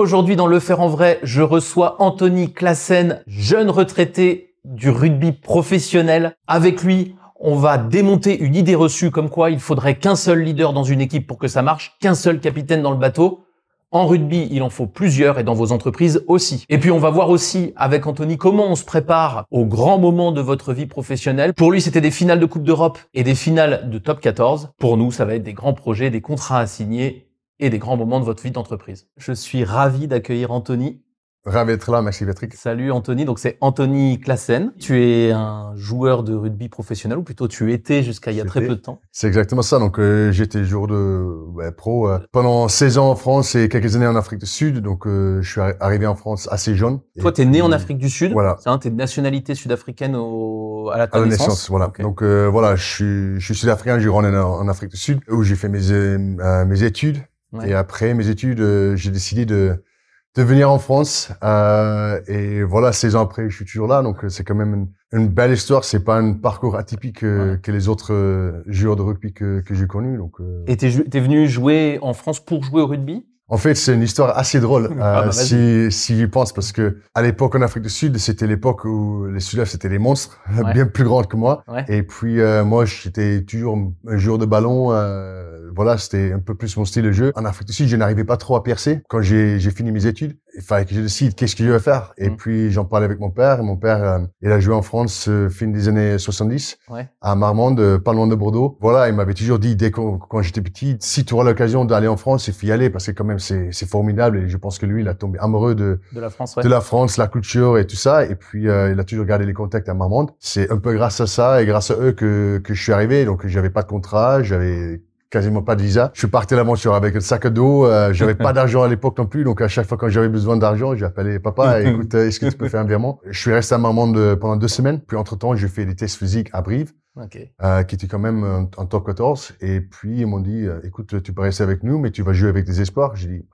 Aujourd'hui, dans Le Faire en Vrai, je reçois Anthony Classen, jeune retraité du rugby professionnel. Avec lui, on va démonter une idée reçue comme quoi il faudrait qu'un seul leader dans une équipe pour que ça marche, qu'un seul capitaine dans le bateau. En rugby, il en faut plusieurs et dans vos entreprises aussi. Et puis on va voir aussi avec Anthony comment on se prépare aux grands moments de votre vie professionnelle. Pour lui, c'était des finales de Coupe d'Europe et des finales de Top 14. Pour nous, ça va être des grands projets, des contrats à signer et des grands moments de votre vie d'entreprise. Je suis ravi d'accueillir Anthony. Ravi d'être là, merci Patrick. Salut Anthony, donc c'est Anthony Classen. Tu es un joueur de rugby professionnel, ou plutôt tu étais jusqu'à il y a très peu de temps. C'est exactement ça, donc euh, j'étais joueur de pro euh, pendant 16 ans en France et quelques années en Afrique du Sud, donc euh, je suis arrivé en France assez jeune. Toi, tu es né en Afrique du Sud, voilà. tu es de nationalité sud-africaine au, à la, à la naissance. voilà. Donc voilà, je suis, je suis sud-africain, j'ai grandi en, Afrique du Sud, où j'ai fait mes, mes études. Et après mes études, j'ai décidé de de venir en France. Euh, et voilà, 16 ans après, je suis toujours là. Donc, euh, c'est quand même une, belle histoire. C'est pas un parcours atypique euh, que les autres euh, joueurs de rugby que, que j'ai connus. Donc, euh... Et t'es, es venu jouer en France pour jouer au rugby? En fait, c'est une histoire assez drôle ah, bah, si si j'y pense parce que à l'époque en Afrique du Sud, c'était l'époque où les Sudaf c'était des monstres, bien plus grands que moi. Et puis moi, j'étais toujours un joueur de ballon. Euh, voilà, c'était un peu plus mon style de jeu. En Afrique du Sud, je n'arrivais pas trop à percer. Quand j'ai fini mes études, fallait que je décide qu'est-ce que je vais faire. Et mm. puis, j'en parlais avec mon père. Et mon père, euh, il a joué en France euh, fin des années 70, à Marmande, euh, pas loin de Bordeaux. Voilà, il m'avait toujours dit, dès quand, j'étais petit, si tu auras l'occasion d'aller en France, il faut y aller parce que quand même, c'est formidable. Et je pense que lui, il a tombé amoureux de, de la France, de la France, la culture et tout ça. Et puis, il a toujours gardé les contacts à Marmande. C'est un peu grâce à ça et grâce à eux que, que je suis arrivé. Donc, j'avais pas de contrat, j'avais quasiment pas de visa. Je suis parti à l'aventure avec le sac à dos. Euh, j'avais pas d'argent à l'époque non plus, donc à chaque fois quand j'avais besoin d'argent, j'ai appelé papa. écoute, euh, est-ce que tu peux faire un virement? Je suis resté à Marmande pendant deux semaines. Puis entre temps, j'ai fait des tests physiques à Brive, euh, qui était quand même en, top 14. Et puis ils m'ont dit, euh, écoute, tu peux rester avec nous, mais tu vas jouer avec des espoirs. J'ai dit,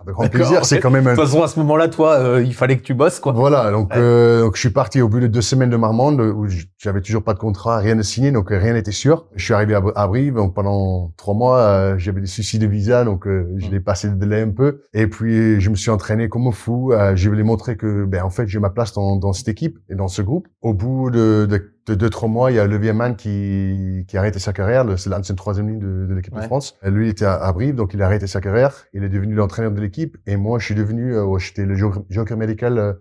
avec grand plaisir. C'est quand même. De toute façon, à ce moment-là, toi, euh, il fallait que tu bosses, quoi. Voilà. Donc, euh, donc, je suis parti au bout de deux semaines de Marmande où j'avais toujours pas de contrat, rien de signé, donc rien n'était sûr. Je suis arrivé à, Brive. Donc, pendant trois mois, euh, j'avais des soucis de visa, donc je l'ai passé de délai un peu. Et puis, je me suis entraîné comme un fou. je voulais montrer que, ben, en fait, j'ai ma place dans, dans cette équipe et dans ce groupe. Au bout de, de de deux trois mois, il y a Levier Man qui qui a arrêté sa carrière. C'est l'ancienne troisième ligne de, de l'équipe de France. Lui, il était à, Brive, donc il a arrêté sa carrière. Il est devenu l'entraîneur de l'équipe, et moi, je suis devenu, euh, j'étais le joker médical euh,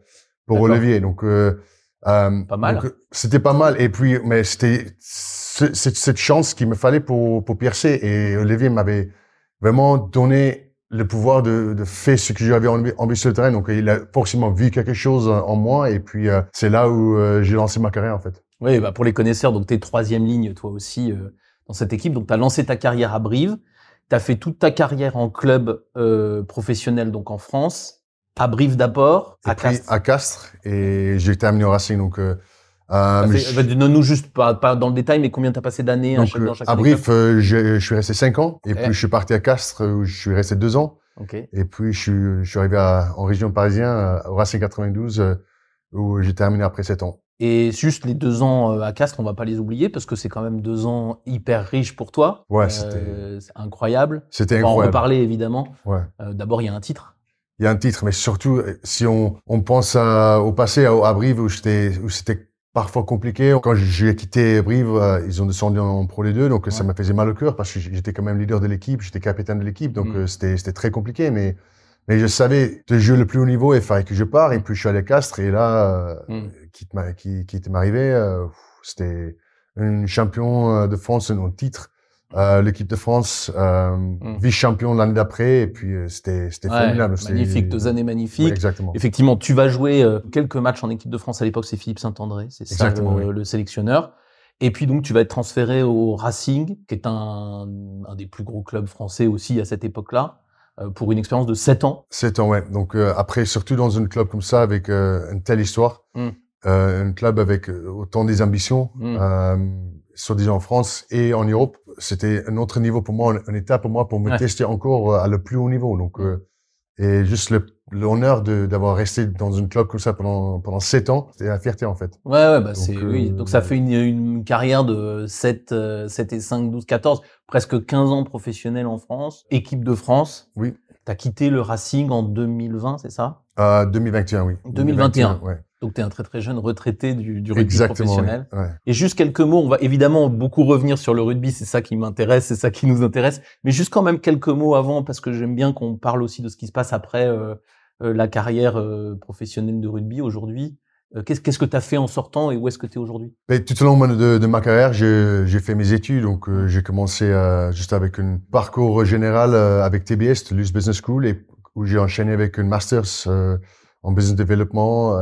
pour Olivier. Donc, euh, euh pas mal. C'était pas mal. Et puis, mais c'était cette chance qu'il me fallait pour pour percer. Et Olivier m'avait vraiment donné le pouvoir de, de faire ce que j'avais envie sur le terrain. Donc, il a forcément vu quelque chose en moi. Et puis, c'est là où j'ai lancé ma carrière, en fait. Oui, bah pour les connaisseurs, donc tu es troisième ligne, toi aussi, euh, dans cette équipe. Donc tu as lancé ta carrière à Brive. Tu as fait toute ta carrière en club euh, professionnel, donc en France. À Brive d'abord, à Castres. À Castres, et j'ai terminé au Racing. Donc, euh, euh fait, bah, nous juste pas, pas, dans le détail, mais combien tu as passé d'années dans chaque À Brive, je, je, suis resté cinq ans. Et puis je suis parti à Castres, où je suis resté deux ans. Okay. Et puis je suis, je suis arrivé à, en région parisienne, au Racing 92, où j'ai terminé après sept ans. Et juste les deux ans euh, à Castres, on va pas les oublier parce que c'est quand même deux ans hyper riches pour toi. Ouais, c'était euh, incroyable. C'était incroyable. On va en reparler évidemment. Ouais. Euh, D'abord, il y a un titre. Il y a un titre, mais surtout si on, on pense à, au passé à, Brive où c'était parfois compliqué. Quand j'ai quitté Brive, ils ont descendu en Pro les deux, donc ça m'a fait mal au cœur parce que j'étais quand même leader de l'équipe, j'étais capitaine de l'équipe, donc mm. c'était c'était très compliqué, mais mais je savais de jouer le plus haut niveau, il fallait que je pars. Et puis je suis allé à Castres et là, mm. qui, qui, qui était arrivé, euh, c'était un champion euh, de France, un titre. Euh, l'équipe de France, euh, mm. vice-champion l'année d'après, et puis euh, c'était c'était formidable. Magnifique, deux années magnifiques. exactement. Effectivement, tu vas jouer quelques matchs en équipe de France à l'époque, c'est Philippe Saint-André, c'est ça le, le, sélectionneur. Et puis donc tu vas être transféré au Racing, qui est un, un des plus gros clubs français aussi à cette époque-là. Euh, pour une expérience de 7 ans. 7 ans, ouais. Donc euh, après, surtout dans un club comme ça, avec euh, une telle histoire, mm. un club avec autant des ambitions, mm. soit déjà en France et en Europe, c'était un autre niveau pour moi, une étape pour moi pour me tester encore à le plus haut niveau. Donc, mm. Et juste l'honneur d'avoir resté dans un club comme ça pendant pendant sept ans, c'était la fierté en fait. Ouais, ouais bah c'est oui. Donc ça fait une, une carrière de 7 7 et 5 12 14 presque 15 ans professionnel en France, équipe de France. Oui. as quitté le Racing en 2020, c'est ça? Euh, 2021, oui. 2021. ouais. Donc tu es un très très jeune retraité du, du rugby professionnel. Ouais. Et juste quelques mots, on va évidemment beaucoup revenir sur le rugby, c'est ça qui m'intéresse, c'est ça qui nous intéresse, mais juste quand même quelques mots avant parce que j'aime bien qu'on parle aussi de ce qui se passe après euh, euh la carrière euh, professionnelle de rugby aujourd'hui. Qu'est-ce que tu as fait en sortant et où est-ce que tu es aujourd'hui Tout au long de, de ma carrière, j'ai fait mes études. Donc, j'ai commencé juste avec un parcours général avec TBS, Luce Business School, et où j'ai enchaîné avec un master's en business development,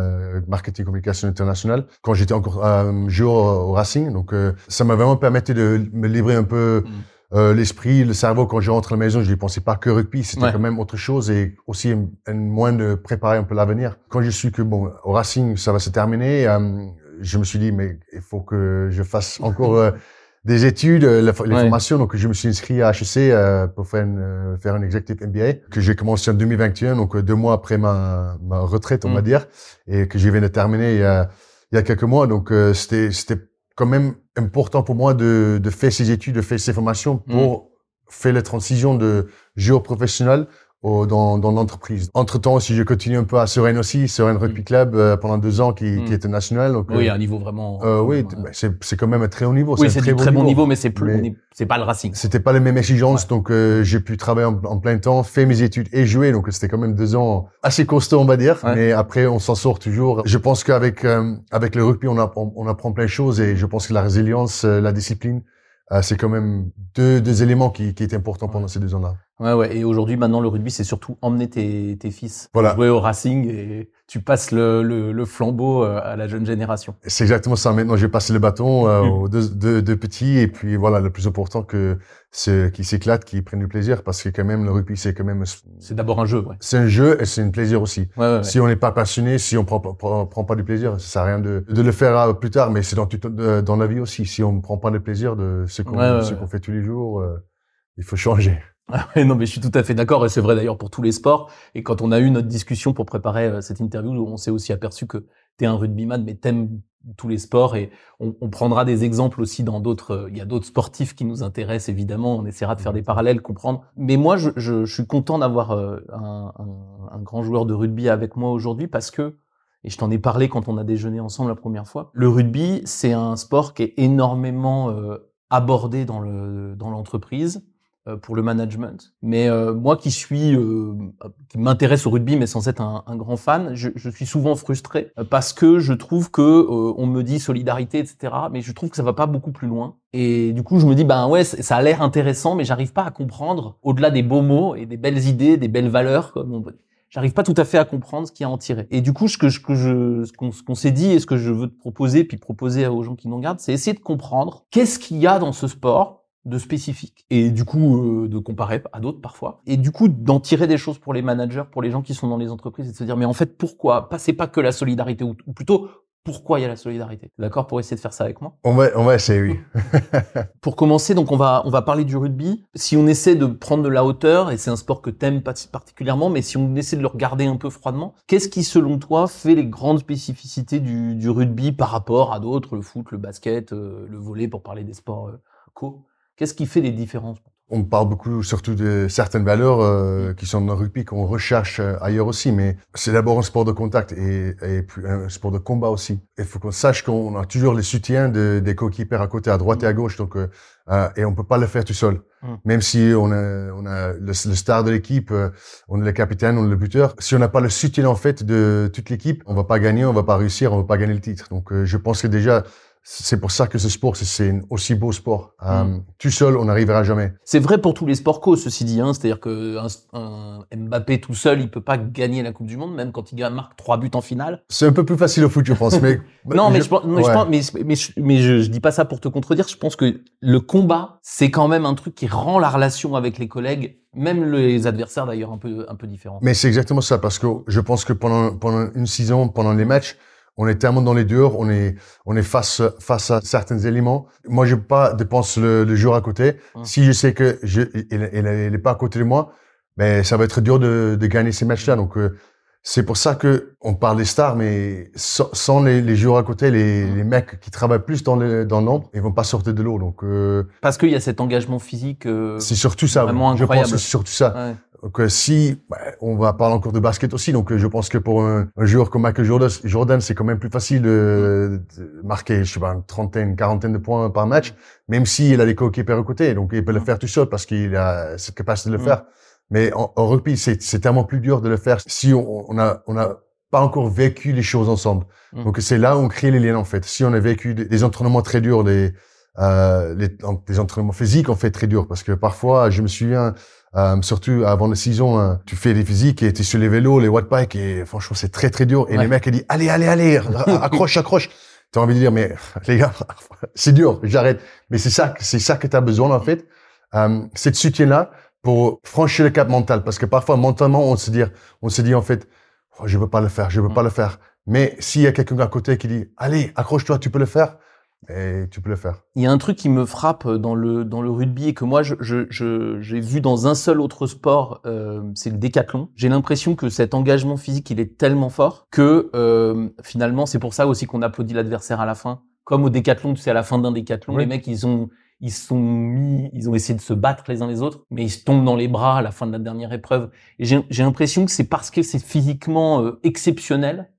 marketing communication internationale, quand j'étais encore joueur au Racing. Donc, ça m'a vraiment permis de me livrer un peu. Mm. Euh, l'esprit, le cerveau, quand je rentre à la maison, je ne pensais pas que rugby, c'était quand même autre chose et aussi un, un moins de préparer un peu l'avenir. Quand je suis que bon, au Racing, ça va se terminer, euh, je me suis dit mais il faut que je fasse encore euh, des études, les formations. Donc je me suis inscrit à HEC pour faire une, faire un executive MBA que j'ai commencé en 2021, donc deux mois après ma, ma retraite, on va mm. dire, et que je viens de terminer il y a, il y a quelques mois. Donc c'était c'était quand même important pour moi de, de faire ces études, de faire ces formations pour mm. faire la transition de joueur professionnel dans, dans l'entreprise. Entre-temps, si je continue un peu à Sereine aussi, Sereine Rugby mm. Club euh, pendant deux ans qui, mm. qui était national. Donc, oui, euh, un niveau vraiment... Euh, oui, bah, c'est quand même un très haut niveau. Oui, c'est un très, bon niveau, mais c'est plus, c'est pas le Racing. C'était pas les mêmes exigences, donc euh, j'ai pu travailler en, plein temps, faire mes études et jouer, donc c'était quand même deux ans assez costauds, on va dire. Mais après, on s'en sort toujours. Je pense qu'avec avec le rugby, on, apprend, on apprend plein de choses et je pense que la résilience, la discipline, c'est quand même deux, deux éléments qui, qui étaient importants pendant ces deux ans-là. Ouais, ouais. Et aujourd'hui, maintenant, le rugby, c'est surtout emmener tes, tes fils voilà. jouer au Racing et tu passes le, le, le, flambeau euh, à la jeune génération. C'est exactement ça. Maintenant, j'ai passé le bâton euh, aux deux, deux, deux, petits et puis voilà, le plus important que ceux qui s'éclatent, qui prennent du plaisir parce que quand même, le rugby, c'est quand même... C'est d'abord un jeu, ouais. C'est un jeu et c'est un plaisir aussi. Ouais, ouais, si on n'est pas passionné, si on prend, prend, prend, pas du plaisir, ça sert à rien de, de le faire euh, plus tard, mais c'est dans, dans la vie aussi. Si on ne prend pas le plaisir de ce qu'on qu'on fait tous les jours, il faut changer. Ah non, mais je suis tout à fait d'accord, et c'est vrai d'ailleurs pour tous les sports. Et quand on a eu notre discussion pour préparer euh, cette interview, on s'est aussi aperçu que tu es un rugbyman, mais t'aimes tous les sports, et on, on, prendra des exemples aussi dans d'autres. Euh, il y a d'autres sportifs qui nous intéressent évidemment. On essaiera de faire des parallèles, comprendre. Mais moi, je, je, je suis content d'avoir euh, un, un, un, grand joueur de rugby avec moi aujourd'hui parce que. Et je t'en ai parlé quand on a déjeuné ensemble la première fois. Le rugby, c'est un sport qui est énormément abordé dans le dans l'entreprise pour le management. Mais euh, moi qui suis, euh, qui m'intéresse au rugby, mais sans être un, un grand fan, je, je, suis souvent frustré parce que je trouve que on me dit solidarité, etc. Mais je trouve que ça va pas beaucoup plus loin. Et du coup, je me dis, ben ouais, ça a l'air intéressant, mais j'arrive pas à comprendre au-delà des beaux mots et des belles idées, des belles valeurs. Comme J'arrive pas tout à fait à comprendre ce qu'il y a à en tirer. Et du coup, ce que, ce que je, ce qu'on s'est dit et ce que je veux te proposer, puis proposer aux gens qui nous regardent, c'est essayer de comprendre qu'est-ce qu'il y a dans ce sport de spécifique et du coup euh, de comparer à d'autres parfois. Et du coup d'en tirer des choses pour les managers pour les gens qui sont dans les entreprises et de se dire mais en fait pourquoi? C'est pas que la solidarité ou, plutôt pourquoi il y a la solidarité? D'accord? Pour essayer de faire ça avec moi. On va on va essayer oui. Pour commencer donc on va on va parler du rugby. Si on essaie de prendre de la hauteur et c'est un sport que t'aimes particulièrement mais si on essaie de le regarder un peu froidement qu'est-ce qui selon toi fait les grandes spécificités du, du rugby par rapport à d'autres? Le foot le basket euh, le volley pour parler des sports euh, co? Qu'est-ce qui fait les différences on parle beaucoup surtout de certaines valeurs euh, mm. qui sont dans le rugby qu'on recherche euh, ailleurs aussi, mais c'est d'abord un sport de contact et, et un sport de combat aussi. Il faut qu'on sache qu'on a toujours les soutiens de, des coéquipiers à côté, à droite et à mm. gauche, donc euh, et on peut pas le faire tout seul. Mm. Même si on a, on a le, star de l'équipe, on est le capitaine, on est le buteur. Si on n'a pas le soutien en fait de toute l'équipe, on va pas gagner, on va pas réussir, on va pas gagner le titre. Donc je pense que déjà c'est pour ça que ce sport, c'est un aussi beau sport. Euh, mm. tout seul, on n'arrivera jamais. C'est vrai pour tous les sports co, ceci dit. Hein, C'est-à-dire que un, Mbappé tout seul, il peut pas gagner la Coupe du Monde, même quand il marque trois buts en finale. C'est un peu plus facile au foot, je pense. Mais non, mais je, pense, mais, je, mais, je, dis pas ça pour te contredire. Je pense que le combat, c'est quand même un truc qui rend la relation avec les collègues même les adversaires d'ailleurs un peu un peu différents. Mais c'est exactement ça parce que je pense que pendant pendant une saison, pendant les matchs, on est tellement dans les dehors, on est, on est face, face à certains éléments. Moi, je pas dépense le, le jour à côté. Hum. Si je sais que je, il, il, est pas à côté de moi, mais ben, ça va être dur de, de gagner ces matchs-là. Donc, euh, c'est pour ça que on parle des stars, mais sans, les, les, joueurs à côté, les, les, mecs qui travaillent plus dans le dans l'ombre, ils vont pas sortir de l'eau. Donc, euh, parce qu'il y a cet engagement physique. Euh, c'est surtout ça. Vraiment incroyable. Je pense que c'est surtout ça Donc si bah, on va parler encore de basket aussi, donc je pense que pour un, joueur comme Michael Jordan, Jordan c'est quand même plus facile de, de, marquer, je sais pas, une trentaine, quarantaine de points par match, même s'il a des coéquipiers à côté, donc il peut le faire tout seul parce qu'il a cette capacité de le faire. Mais en, rugby, c'est tellement plus dur de le faire si on, on a on a pas encore vécu les choses ensemble. Donc c'est là où on crée les liens en fait. Si on a vécu des, entraînements très durs, des euh, les, des entraînements physiques en fait très durs parce que parfois je me souviens euh, surtout avant la saison, hein, tu fais des physiques et tu es sur les vélos, les watt et franchement, c'est très, très dur. Et les mecs, ils disent, allez, allez, allez, accroche, accroche. Tu as envie de dire, mais les gars, c'est dur, j'arrête. Mais c'est ça, c'est ça que tu as besoin, en fait. Euh, cette soutien-là pour franchir le cap mental. Parce que parfois, mentalement, on se dit, on se dit, en fait, oh, je veux pas le faire, je veux pas le faire. Mais s'il y a quelqu'un à côté qui dit, allez, accroche-toi, tu peux le faire, et tu peux le faire. Il y a un truc qui me frappe dans le dans le rugby et que moi je j'ai je, vu dans un seul autre sport, euh, c'est le décathlon. J'ai l'impression que cet engagement physique il est tellement fort que euh, finalement c'est pour ça aussi qu'on applaudit l'adversaire à la fin. Comme au décathlon, tu sais à la fin d'un décathlon, les mecs ils ont ils sont mis, ils ont essayé de se battre les uns les autres, mais ils se tombent dans les bras à la fin de la dernière épreuve. Et j'ai l'impression que c'est parce que c'est physiquement euh, exceptionnel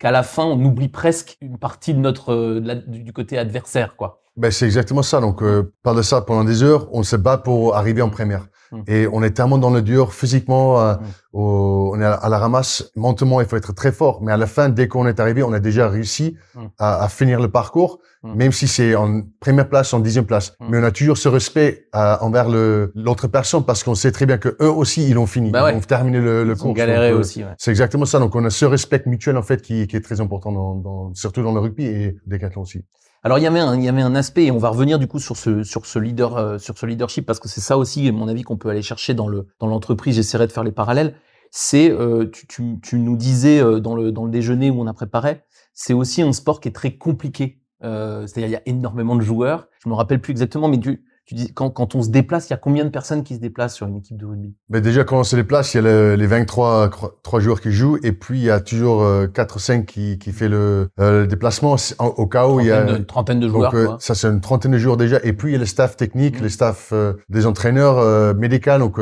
qu'à la fin, on oublie presque une partie de notre euh, du côté adversaire, quoi. Ben c'est exactement ça. Donc, euh, par de ça, pendant des heures, on se bat pour arriver en première. Hum. Et on est tellement dans le dur physiquement, euh, hum. on est à la ramasse mentalement, il faut être très fort. Mais à la fin, dès qu'on est arrivé, on a déjà réussi hum. à, à, finir le parcours, même si c'est en première place, en dixième place. Mais on a toujours ce respect euh, envers l'autre personne parce qu'on sait très bien que eux aussi, ils ont fini, bah ils ont terminé le, le cours. galéré euh, aussi. Ouais. C'est exactement ça. Donc on a ce respect mutuel en fait qui, qui est très important, dans, dans, surtout dans le rugby et décathlon aussi. Alors il y avait un, il y avait un aspect et on va revenir du coup sur ce sur ce leader euh, sur ce leadership parce que c'est ça aussi mon avis qu'on peut aller chercher dans le dans l'entreprise. J'essaierai de faire les parallèles. C'est euh, tu, tu, tu, nous disais euh, dans le dans le déjeuner où on a préparé, c'est aussi un sport qui est très compliqué. C'est-à-dire il y a énormément de joueurs. Je me rappelle plus exactement, mais tu tu dis, quand, quand on se déplace, il y a combien de personnes qui se déplacent sur une équipe de rugby? Mais Déjà, quand on se déplace, il y a les 23 trois joueurs qui jouent et puis il y a toujours euh, 4 ou 5 qui, qui fait le, euh, le déplacement au cas où il y a... Une trentaine de joueurs. Donc, euh, ça, c'est une trentaine de joueurs déjà. Et puis, il y a le staff technique, mmh. le staff euh, des entraîneurs médicaux. Donc,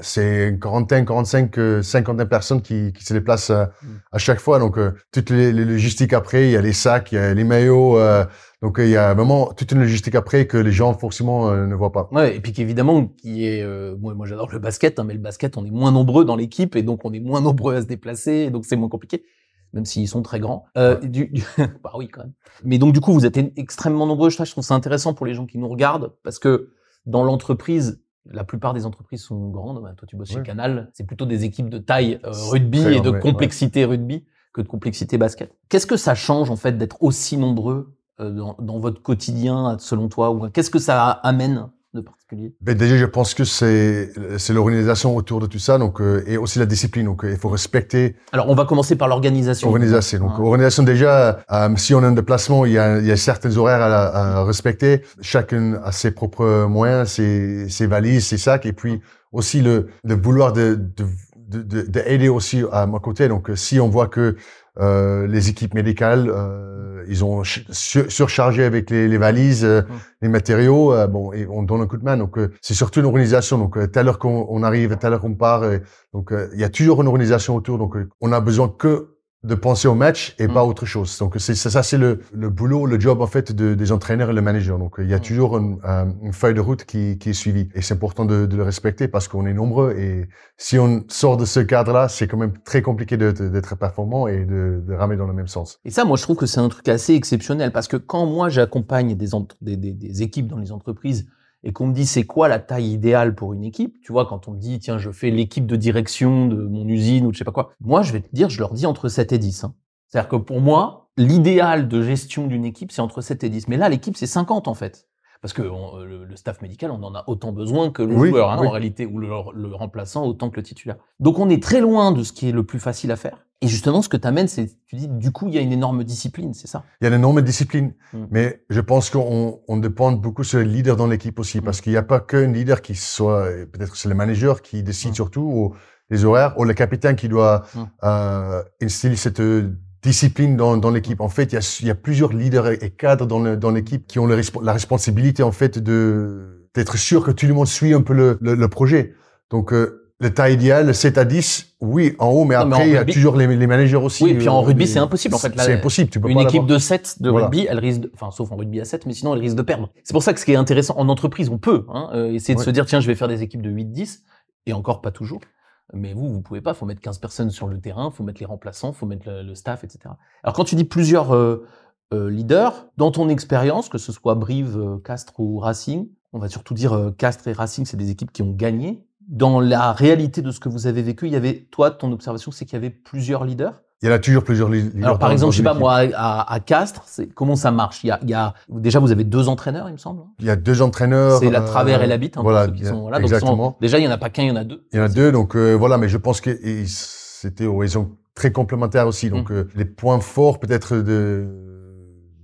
c'est une quarantaine, 45, 50 personnes qui, qui se déplacent mmh. à chaque fois. Donc, toutes les, les, logistiques après, il y a les sacs, il y a les maillots... Donc il y a vraiment toute une logistique après que les gens forcément euh, ne voient pas. Ouais, et puis qu'évidemment qui est euh, moi, moi j'adore le basket, hein, mais le basket on est moins nombreux dans l'équipe et donc on est moins nombreux à se déplacer, et donc c'est moins compliqué, même s'ils sont très grands. Euh, du, bah oui quand même. Mais donc du coup vous êtes extrêmement nombreux. Je trouve ça intéressant pour les gens qui nous regardent parce que dans l'entreprise la plupart des entreprises sont grandes. Bah, toi, tu bosses chez Canal. C'est plutôt des équipes de taille euh, rugby et de complexité rugby que de complexité basket. Qu'est-ce que ça change en fait d'être aussi nombreux euh, dans, dans, votre quotidien, selon toi ou Qu'est-ce que ça amène de particulier? Ben Déjà, je pense que c'est c'est l'organisation autour de tout ça, donc euh, et aussi la discipline. Donc, euh, il faut respecter. Alors, on va commencer par l'organisation. Organisation. Donc, organisation déjà. si on a un déplacement, il y a, il y a certains horaires à, à, respecter. Chacun a ses propres moyens, ses, ses valises, ses sacs, et puis aussi le, le vouloir de, de d'aider de, aussi à mon côté. Donc, si on voit que euh, les équipes médicales, euh, ils ont surchargé avec les, les valises, euh, mmh. les matériaux. Euh, bon, et on donne un coup de main. Donc, c'est surtout une organisation. Donc, telle heure qu'on arrive, telle heure qu'on part. donc, il y a toujours une organisation autour. Donc, on a besoin que de penser au match et pas mm. autre chose. Donc c'est ça, c'est le, le boulot, le job en fait de, des entraîneurs et le manager. Donc il y a mm. toujours une, une, feuille de route qui, qui est suivie et c'est important de, de, le respecter parce qu'on est nombreux et si on sort de ce cadre-là, c'est quand même très compliqué d'être performant et de, de ramer dans le même sens. Et ça, moi je trouve que c'est un truc assez exceptionnel parce que quand moi j'accompagne des, des, des, des équipes dans les entreprises et qu'on me dit c'est quoi la taille idéale pour une équipe, tu vois, quand on me dit tiens je fais l'équipe de direction de mon usine ou je sais pas quoi, moi je vais te dire, je leur dis entre 7 et 10. Hein. C'est-à-dire que pour moi, l'idéal de gestion d'une équipe, c'est entre 7 et 10. Mais là, l'équipe, c'est 50 en fait. Parce que le, staff médical, on en a autant besoin que le joueur, hein, en réalité, ou le, le, remplaçant autant que le titulaire. Donc on est très loin de ce qui est le plus facile à faire. Et justement, ce que tu amènes, c'est, tu dis, du coup, il y a une énorme discipline, c'est ça? Il y a une énorme discipline, mm. mais je pense qu'on on dépend beaucoup sur le leader dans l'équipe aussi, mm. parce qu'il n'y a pas qu'un leader qui soit, peut-être c'est le manager qui décide mm. surtout, ou les horaires, ou le capitaine qui doit euh, instiller cette discipline dans, dans l'équipe. En fait, il y, a, y a plusieurs leaders et cadres dans, le, dans l'équipe qui ont le, la responsabilité, en fait, de d'être sûr que tout le monde suit un peu le, le, le projet. Donc, euh, le taille idéal, le 7 à 10, oui, en haut, mais après, il y a toujours les, les, managers aussi. Oui, et puis en rugby, c'est impossible, en fait. C'est impossible, tu peux Une équipe de 7 de rugby, elle risque, de, enfin, sauf en rugby à 7, mais sinon, elle risque de perdre. C'est pour ça que ce qui est intéressant, en entreprise, on peut, hein, euh, essayer de se dire, tiens, je vais faire des équipes de 8-10, et encore pas toujours. Mais vous, vous pouvez pas, faut mettre 15 personnes sur le terrain, faut mettre les remplaçants, faut mettre le, staff, etc. Alors quand tu dis plusieurs euh, euh, leaders, dans ton expérience, que ce soit Brive, Castres ou Racing, on va surtout dire Castres et Racing, c'est des équipes qui ont gagné dans la réalité de ce que vous avez vécu, il y avait, toi, ton observation, c'est qu'il y avait plusieurs leaders? Il y en a toujours plusieurs leaders. Alors, par exemple, je sais pas, moi, à, à Castres, comment ça marche? Il y, a, il y a, déjà, vous avez deux entraîneurs, il me semble. Il y a deux entraîneurs. C'est la Travers et la Bite, hein, voilà, qui sont, voilà. Exactement. déjà, il y en a pas qu'un, il y en a deux. Il y en a deux, donc euh, voilà. Mais je pense que c'était, ils sont très complémentaires aussi. Donc, mmh. euh, les points forts peut-être de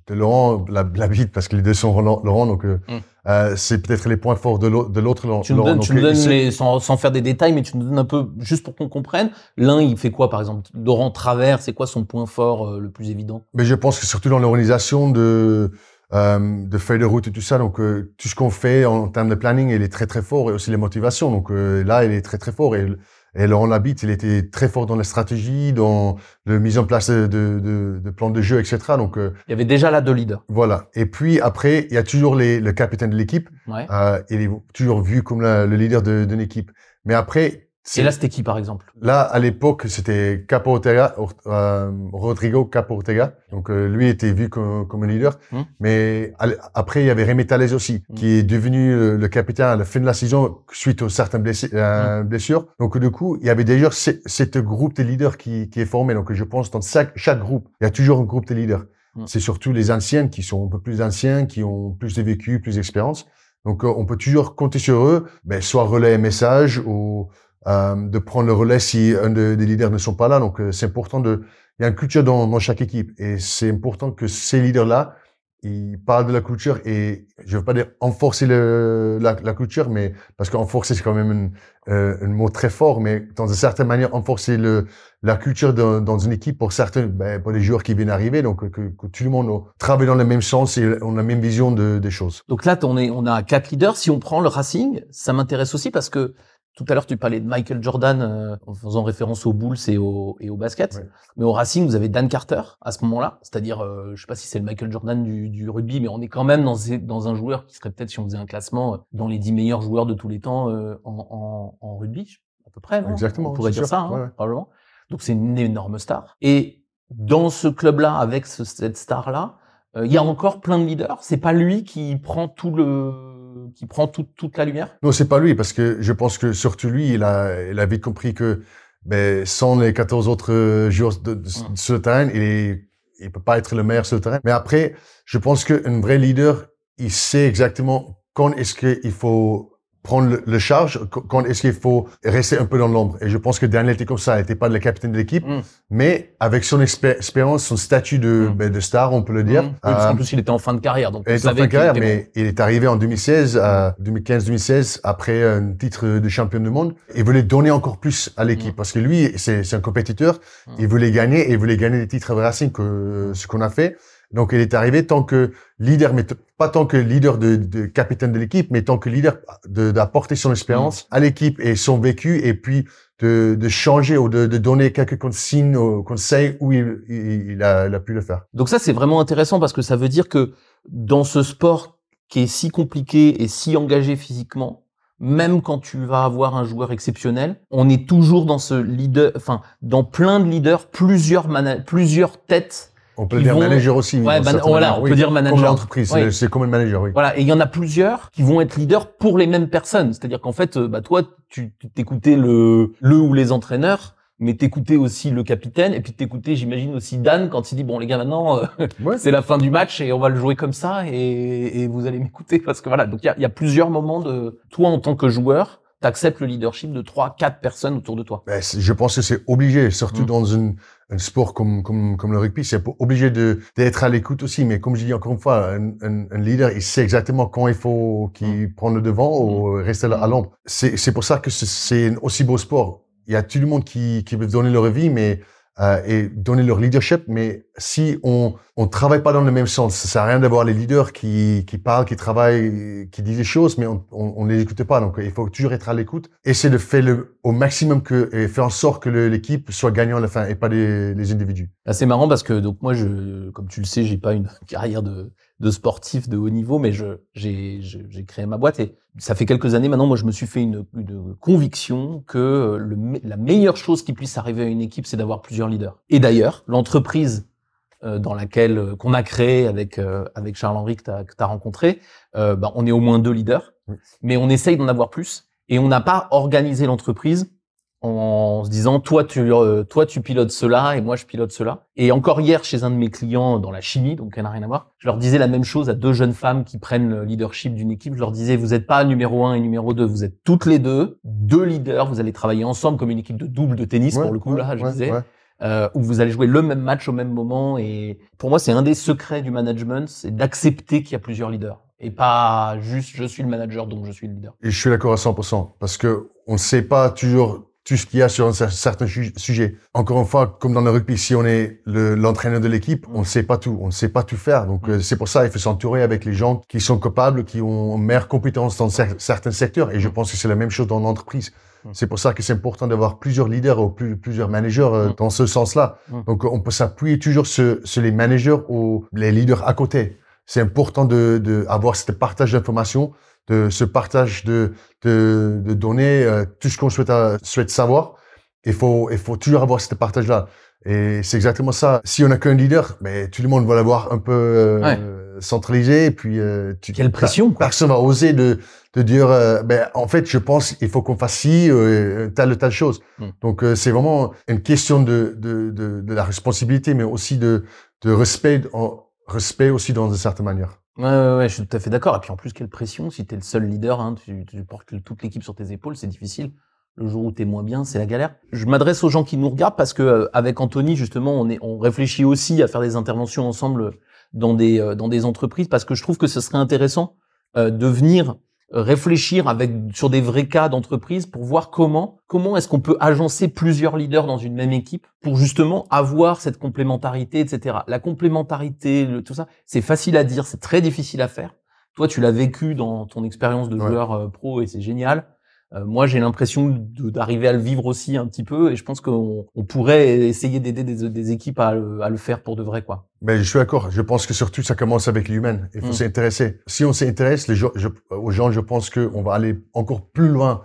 de Laurent, la, la bite, parce que les deux sont Laurent, donc euh, mm. euh, c'est peut-être les points forts de l'autre Laurent. Tu nous donnes, tu nous donnes les, sans, sans, faire des détails, mais tu nous donnes un peu, juste pour qu'on comprenne, l'un il fait quoi par exemple? Laurent Travers, c'est quoi son point fort euh, le plus évident? Mais je pense que surtout dans l'organisation de euh, de feuilles de route et tout ça, donc tout ce qu'on fait en, termes de planning, il est très très fort et aussi les motivations. Donc là, il est très très fort et et Laurent Labitte, il était très fort dans la stratégie, dans la mise en place de, de, de plans de jeu, etc. Donc, euh, il y avait déjà là deux leaders. Voilà. Et puis après, il y a toujours les, le capitaine de l'équipe. Ouais. Euh, il est toujours vu comme le leader d'une équipe. Mais après, et là, c'était qui, par exemple? Là, à l'époque, c'était Capo Ortega, euh, Rodrigo Capo Ortega. Donc, euh, lui était vu comme, comme un leader. Hum. Mais après, il y avait Rémi Thalès aussi, hum. qui est devenu le, capitaine à la fin de la saison suite aux certaines blessures. Euh, hum. blessures. Donc, du coup, il y avait déjà ce groupe de leaders qui, qui est formé. Donc, je pense dans chaque, chaque groupe, il y a toujours un groupe de leaders. C'est surtout les anciennes qui sont un peu plus anciens, qui ont plus de vécu, plus d'expérience. Donc, on peut toujours compter sur eux, ben, soit relais message ou euh, de prendre le relais si un des leaders ne sont pas là. Donc, euh, c'est important de. Il y a une culture dans, dans chaque équipe et c'est important que ces leaders-là, ils parlent de la culture et je veux pas dire enforcer le, la, la culture, mais parce qu'enforcer c'est quand même une, euh, un mot très fort, mais dans une certaine manière enforcer le, la culture dans une équipe pour certains, ben, pour les joueurs qui viennent arriver, donc que, que tout le monde travaille dans le même sens et on a la même vision de, des choses. Donc là, on est, on a quatre leaders. Si on prend le Racing, ça m'intéresse aussi parce que tout à l'heure, tu parlais de Michael Jordan euh, en faisant référence aux Bulls et au, et au basket. Mais au Racing, vous avez Dan Carter à ce moment-là. C'est-à-dire, euh, je sais pas si c'est le Michael Jordan du, du, rugby, mais on est quand même dans, dans un joueur qui serait peut-être, si on faisait un classement, euh, dans les dix meilleurs joueurs de tous les temps euh, en, en, en, rugby, à peu près. Non? Exactement. On pourrait dire ça, hein, probablement. Donc c'est une énorme star. Et dans ce club-là, avec ce, cette star-là, il y a encore plein de leaders. C'est pas lui qui prend tout le qui prend toute la lumière? Non, c'est pas lui, parce que je pense que surtout lui, il a, il a vite compris que ben, sans les 14 autres joueurs de, de, ce terrain, il est, il peut pas être le meilleur sur le terrain. Mais après, je pense qu'un vrai leader, il sait exactement quand est-ce qu'il faut prendre le, charge quand est-ce qu'il faut rester un peu dans l'ombre. Et je pense que Daniel était comme ça, il n'était pas le capitaine de l'équipe, mm. mais avec son expérience, son statut de, mm. ben, de star, on peut le dire. Mm. Euh, en plus, il était en fin de carrière, donc il était en fin de carrière, mais il est arrivé en 2016, 2015-2016, après un titre de champion du monde. Il voulait donner encore plus à l'équipe parce que lui, c'est un compétiteur. Il voulait gagner et il voulait gagner des titres Racing que ce qu'on a fait. Donc, il est arrivé tant que leader, mais pas tant que leader de, de capitaine de l'équipe, mais tant que leader d'apporter son expérience mm. à l'équipe et son vécu, et puis de, de changer ou de, de, donner quelques consignes ou conseils où il, il, a, il, a, pu le faire. Donc ça, c'est vraiment intéressant parce que ça veut dire que dans ce sport qui est si compliqué et si engagé physiquement, même quand tu vas avoir un joueur exceptionnel, on est toujours dans ce leader, enfin, dans plein de leaders, plusieurs plusieurs têtes on peut dire manager aussi. Ouais, voilà, on peut dire manager. Comme l'entreprise, c'est comme un manager, oui. Voilà, et il y en a plusieurs qui vont être leaders pour les mêmes personnes. C'est-à-dire qu'en fait, euh, bah toi, tu t'écoutais le le ou les entraîneurs, mais t'écoutais aussi le capitaine, et puis t'écoutais, j'imagine aussi Dan quand il dit bon les gars maintenant, euh, c'est la fin du match et on va le jouer comme ça et, et vous allez m'écouter parce que voilà. Donc il y a, y a plusieurs moments de toi en tant que joueur acceptes le leadership de trois, quatre personnes autour de toi. Ben, je pense que c'est obligé, surtout mmh. dans une, un sport comme, comme, comme le rugby, c'est obligé d'être à l'écoute aussi. Mais comme je dis encore une fois, un, un, leader, il sait exactement quand il faut qu'il mmh. prenne le devant ou mmh. rester à l'ombre. C'est pour ça que c'est un aussi beau sport. Il y a tout le monde qui, qui veut donner leur vie, mais euh, et donner leur leadership. Mais si on on travaille pas dans le même sens, ça sert à rien d'avoir les leaders qui qui parlent, qui travaillent, qui disent des choses, mais on on, on les écoute pas. Donc il faut toujours être à l'écoute, essayer de faire le au maximum que et faire en sorte que l'équipe soit gagnante à la fin et pas les, les individus. C'est marrant parce que donc moi je comme tu le sais, j'ai pas une carrière de de sportif de haut niveau, mais je j'ai j'ai créé ma boîte et ça fait quelques années maintenant. Moi, je me suis fait une, une conviction que le, la meilleure chose qui puisse arriver à une équipe, c'est d'avoir plusieurs leaders. Et d'ailleurs, l'entreprise euh, dans laquelle euh, qu'on a créé avec euh, avec Charles Henry que tu as, rencontré, euh, bah, on est au moins deux leaders, mais on essaye d'en avoir plus et on n'a pas organisé l'entreprise en se disant toi tu euh, toi tu pilotes cela et moi je pilote cela. Et encore hier chez un de mes clients dans la chimie, donc ça n'a rien à voir, je leur disais la même chose à deux jeunes femmes qui prennent le leadership d'une équipe. Je leur disais vous n'êtes pas numéro un et numéro deux, vous êtes toutes les deux deux leaders. Vous allez travailler ensemble comme une équipe de double de tennis pour le coup là, je disais. Euh, où vous allez jouer le même match au même moment. Et pour moi, c'est un des secrets du management, c'est d'accepter qu'il y a plusieurs leaders et pas juste je suis le manager donc je suis le leader. Et je suis d'accord à 100% parce que on ne sait pas toujours tout ce qu'il y a sur un certain sujet. Encore une fois, comme dans le rugby, si on est l'entraîneur de l'équipe, on ne sait pas tout, on ne sait pas tout faire. Donc euh, c'est pour ça il faut s'entourer avec les gens qui sont capables, qui ont meilleure compétence dans certains secteurs. Et je pense que c'est la même chose dans l'entreprise. C'est pour ça que c'est important d'avoir plusieurs leaders ou plusieurs managers euh, dans ce sens-là. Donc on peut s'appuyer toujours sur, sur, les managers ou les leaders à côté. C'est important de, de avoir ce partage d'informations de ce partage de, de, de données, euh, tout ce qu'on souhaite, euh, souhaite savoir. Il faut, il faut toujours avoir ce partage-là. Et c'est exactement ça. Si on n'a qu'un leader, mais tout le monde va l'avoir un peu euh, centralisé. Et puis, tu, quelle pression quoi. Personne va oser de, de dire, ben en fait, je pense il faut qu'on fasse ci, telle ou telle chose. Hmm. Donc c'est vraiment une question de, de, de, de, la responsabilité, mais aussi de, de respect, en, respect aussi dans une certaine manière. Ouais, ouais, ouais, je suis tout à fait d'accord. Et puis en plus, quelle pression si tu es le seul leader, hein, tu, tu portes toute l'équipe sur tes épaules, c'est difficile. Le jour où tu es moins bien, c'est la galère. Je m'adresse aux gens qui nous regardent parce que euh, avec Anthony, justement, on, est, on réfléchit aussi à faire des interventions ensemble dans des, euh, dans des entreprises parce que je trouve que ce serait intéressant euh, de venir réfléchir avec sur des vrais cas d'entreprise pour voir comment comment est-ce qu'on peut agencer plusieurs leaders dans une même équipe pour justement avoir cette complémentarité, etc. La complémentarité, tout ça, c'est facile à dire, c'est très difficile à faire. Toi, tu l'as vécu dans ton expérience de joueur euh, pro et c'est génial. Euh, moi, j'ai l'impression d'arriver à le vivre aussi un petit peu, et je pense qu'on on pourrait essayer d'aider des, des, équipes à le, à le, faire pour de vrai, quoi. Mais je suis d'accord. Je pense que surtout, ça commence avec l'humain. Il faut mm. s'intéresser. Si on s'intéresse les gens, aux gens, je pense qu'on va aller encore plus loin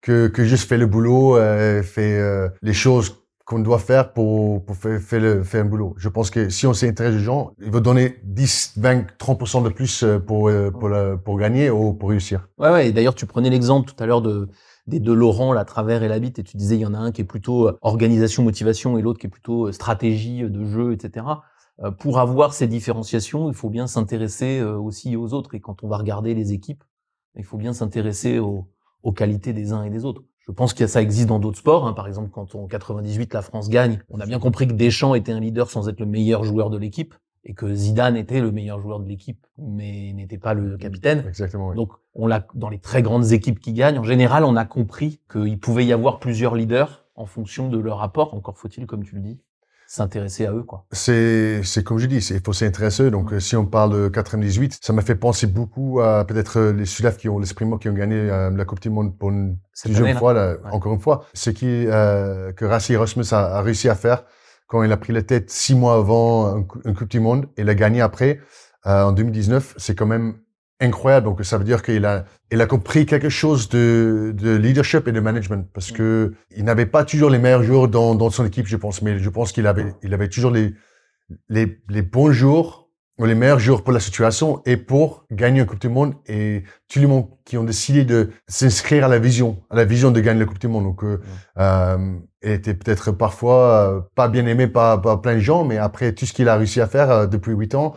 que, que juste faire le boulot, euh, faire euh, les choses qu'on doit faire pour, faire, le, faire un boulot. Je pense que si on s'intéresse aux gens, il va donner 10, 20, 30% de plus euh, pour, euh, pour, gagner ou pour réussir. Ouais, ouais. Et d'ailleurs, tu prenais l'exemple tout à l'heure de, des deux Laurent, la Travers et la Bite, et tu disais il y en a un qui est plutôt euh, organisation, motivation, et l'autre qui est plutôt stratégie de jeu, etc. Pour avoir ces différenciations, il faut bien s'intéresser aussi aux autres. Et quand on va regarder les équipes, il faut bien s'intéresser aux qualités des uns et des autres. Je pense que ça existe dans d'autres sports. Hein. Par exemple, quand en 98 la France gagne, on a bien compris que Deschamps était un leader sans être le meilleur joueur de l'équipe et que Zidane était le meilleur joueur de l'équipe, mais n'était pas le capitaine. Exactement. Donc, on l'a dans les très grandes équipes qui gagnent. En général, on a compris qu'il pouvait y avoir plusieurs leaders en fonction de leur rapport. Encore faut-il, comme tu le dis, s'intéresser à eux, quoi. C'est, c'est comme je dis, il faut s'intéresser. Donc, euh, si on parle de 98, ça m'a fait penser beaucoup à peut-être euh, les Sudaf qui ont l'esprit qui ont gagné euh, la Coupe du Monde pour une deuxième fois, là, encore une fois. Ce qui, euh, que Rassi Erasmus a, a, réussi à faire quand il a pris la tête six mois avant une Coupe du Monde et l'a gagné après, en 2019, c'est quand même incroyable. Donc, ça veut dire qu'il a, il a compris quelque chose de, de leadership et de management parce mm. que il n'avait pas toujours les meilleurs joueurs dans, dans son équipe, je pense, mais je pense qu'il avait, il avait toujours les, les, les bons jours ou les meilleurs jours pour la situation et pour gagner une Coupe du Monde et tous les monde qui ont décidé de s'inscrire à la vision, à la vision de gagner la Coupe du Monde. Donc, euh, mm. euh était peut-être parfois euh, pas bien aimé par, par, plein de gens, mais après tout ce qu'il a réussi à faire depuis huit ans,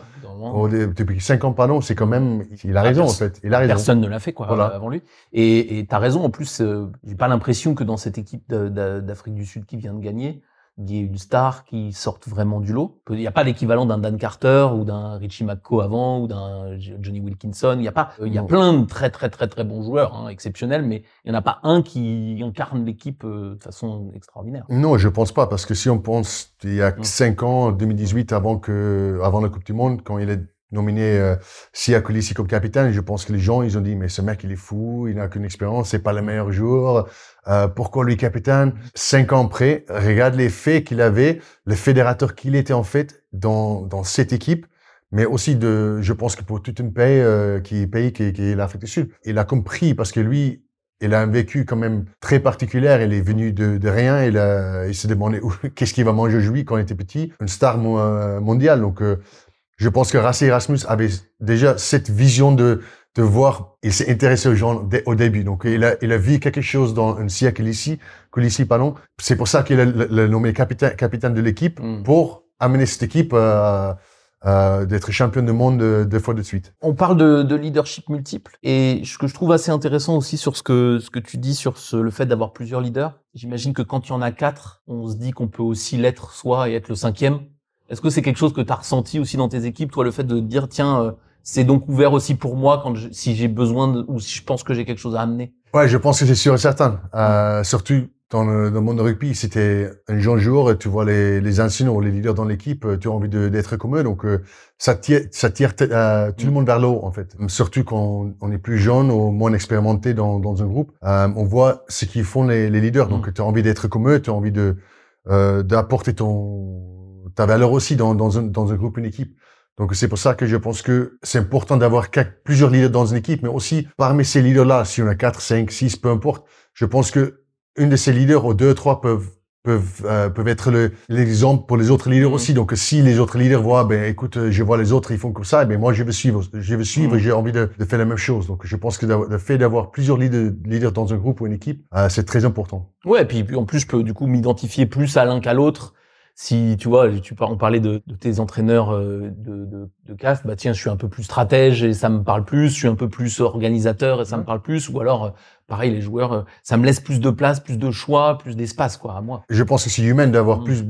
depuis cinq ans, pardon, c'est quand même, il a raison, en fait. Il a raison. Personne ne l'a fait, quoi, avant lui. Et, et t'as raison, en plus, euh, j'ai pas l'impression que dans cette équipe d'Afrique du Sud qui vient de gagner, il y ait une star qui sorte vraiment du lot. Il n'y a pas l'équivalent d'un Dan Carter ou d'un Richie McCaw avant ou d'un Johnny Wilkinson. Il y a pas, il y a plein de très très très très bons joueurs hein, exceptionnels, mais il n'y en a pas un qui incarne l'équipe euh, de façon extraordinaire. Non, je pense pas parce que si on pense il y a mm. cinq ans, 2018, avant que avant la Coupe du Monde, quand il est nominé euh, Sia Colissi comme capitaine, je pense que les gens, ils ont dit, mais ce mec, il est fou, il n'a qu'une expérience, c'est pas le meilleur joueur, euh, pourquoi lui capitaine Cinq ans après, regarde les faits qu'il avait, le fédérateur qu'il était en fait dans, dans cette équipe, mais aussi de, je pense que pour toute une pays euh, qui pays qui, qui est l'Afrique du Sud, il a compris parce que lui, il a un vécu quand même très particulier. Il est venu de, de rien. Il, a, il s'est demandé qu'est-ce qu'il va manger aujourd'hui quand il était petit. Une star mondiale. Donc, euh, je pense que Rassi Erasmus avait déjà cette vision de, de voir, il s'est intéressé aux gens au début. Donc, il a, il a vu quelque chose dans un siècle ici, ici, pardon. C'est pour ça qu'il a nommé capitaine, capitaine de l'équipe mm. pour amener cette équipe euh, euh, d'être champion du monde deux fois de suite. On parle de, de, leadership multiple et ce que je trouve assez intéressant aussi sur ce que ce que tu dis sur ce, le fait d'avoir plusieurs leaders. J'imagine que quand il y en a quatre, on se dit qu'on peut aussi l'être soi et être le cinquième. Est-ce que c'est quelque chose que tu as ressenti aussi dans tes équipes, toi, le fait de dire, tiens, euh, c'est donc ouvert aussi pour moi quand si j'ai besoin de, ou si je pense que j'ai quelque chose à amener Ouais, je pense que c'est sûr et certain. Euh, surtout dans le, dans le monde de rugby, c'était un jeune jour, tu vois les, les anciens ou les leaders dans l'équipe, tu as envie d'être comme eux, donc euh, ça tire, ça tire euh, tout le monde vers le haut en fait. Surtout quand on est plus jeune ou moins expérimenté dans, dans un groupe, euh, on voit ce qu'ils font les, les leaders, donc mm. tu as envie d'être comme eux, tu as envie de d'apporter ton ta valeur aussi dans, dans, un, dans un groupe, une équipe. Donc c'est pour ça que je pense que c'est important d'avoir plusieurs leaders dans une équipe, mais aussi parmi ces leaders-là, si on a 4, 5, 6, peu importe, je pense que une de ces leaders ou deux, trois peuvent peuvent euh, peuvent être l'exemple pour les autres leaders mm. aussi. Donc si les autres leaders voient, ben écoute, je vois les autres, ils font comme ça, ben moi je vais suivre, je vais suivre, mm. j'ai envie de, de, faire la même chose. Donc je pense que le fait d'avoir plusieurs leaders, leaders dans un groupe ou une équipe, euh, c'est très important. Ouais, et puis, puis en plus je peux du coup m'identifier plus à l'un qu'à l'autre si tu vois, tu on parlait de, de tes entraîneurs euh, de, de, de cast, bah tiens, je suis un peu plus stratège et ça me parle plus, je suis un peu plus organisateur et ça me parle plus, ou alors euh, pareil les joueurs, euh, ça me laisse plus de place, plus de choix, plus d'espace quoi à moi. Je pense que c'est humain d'avoir mm. plus,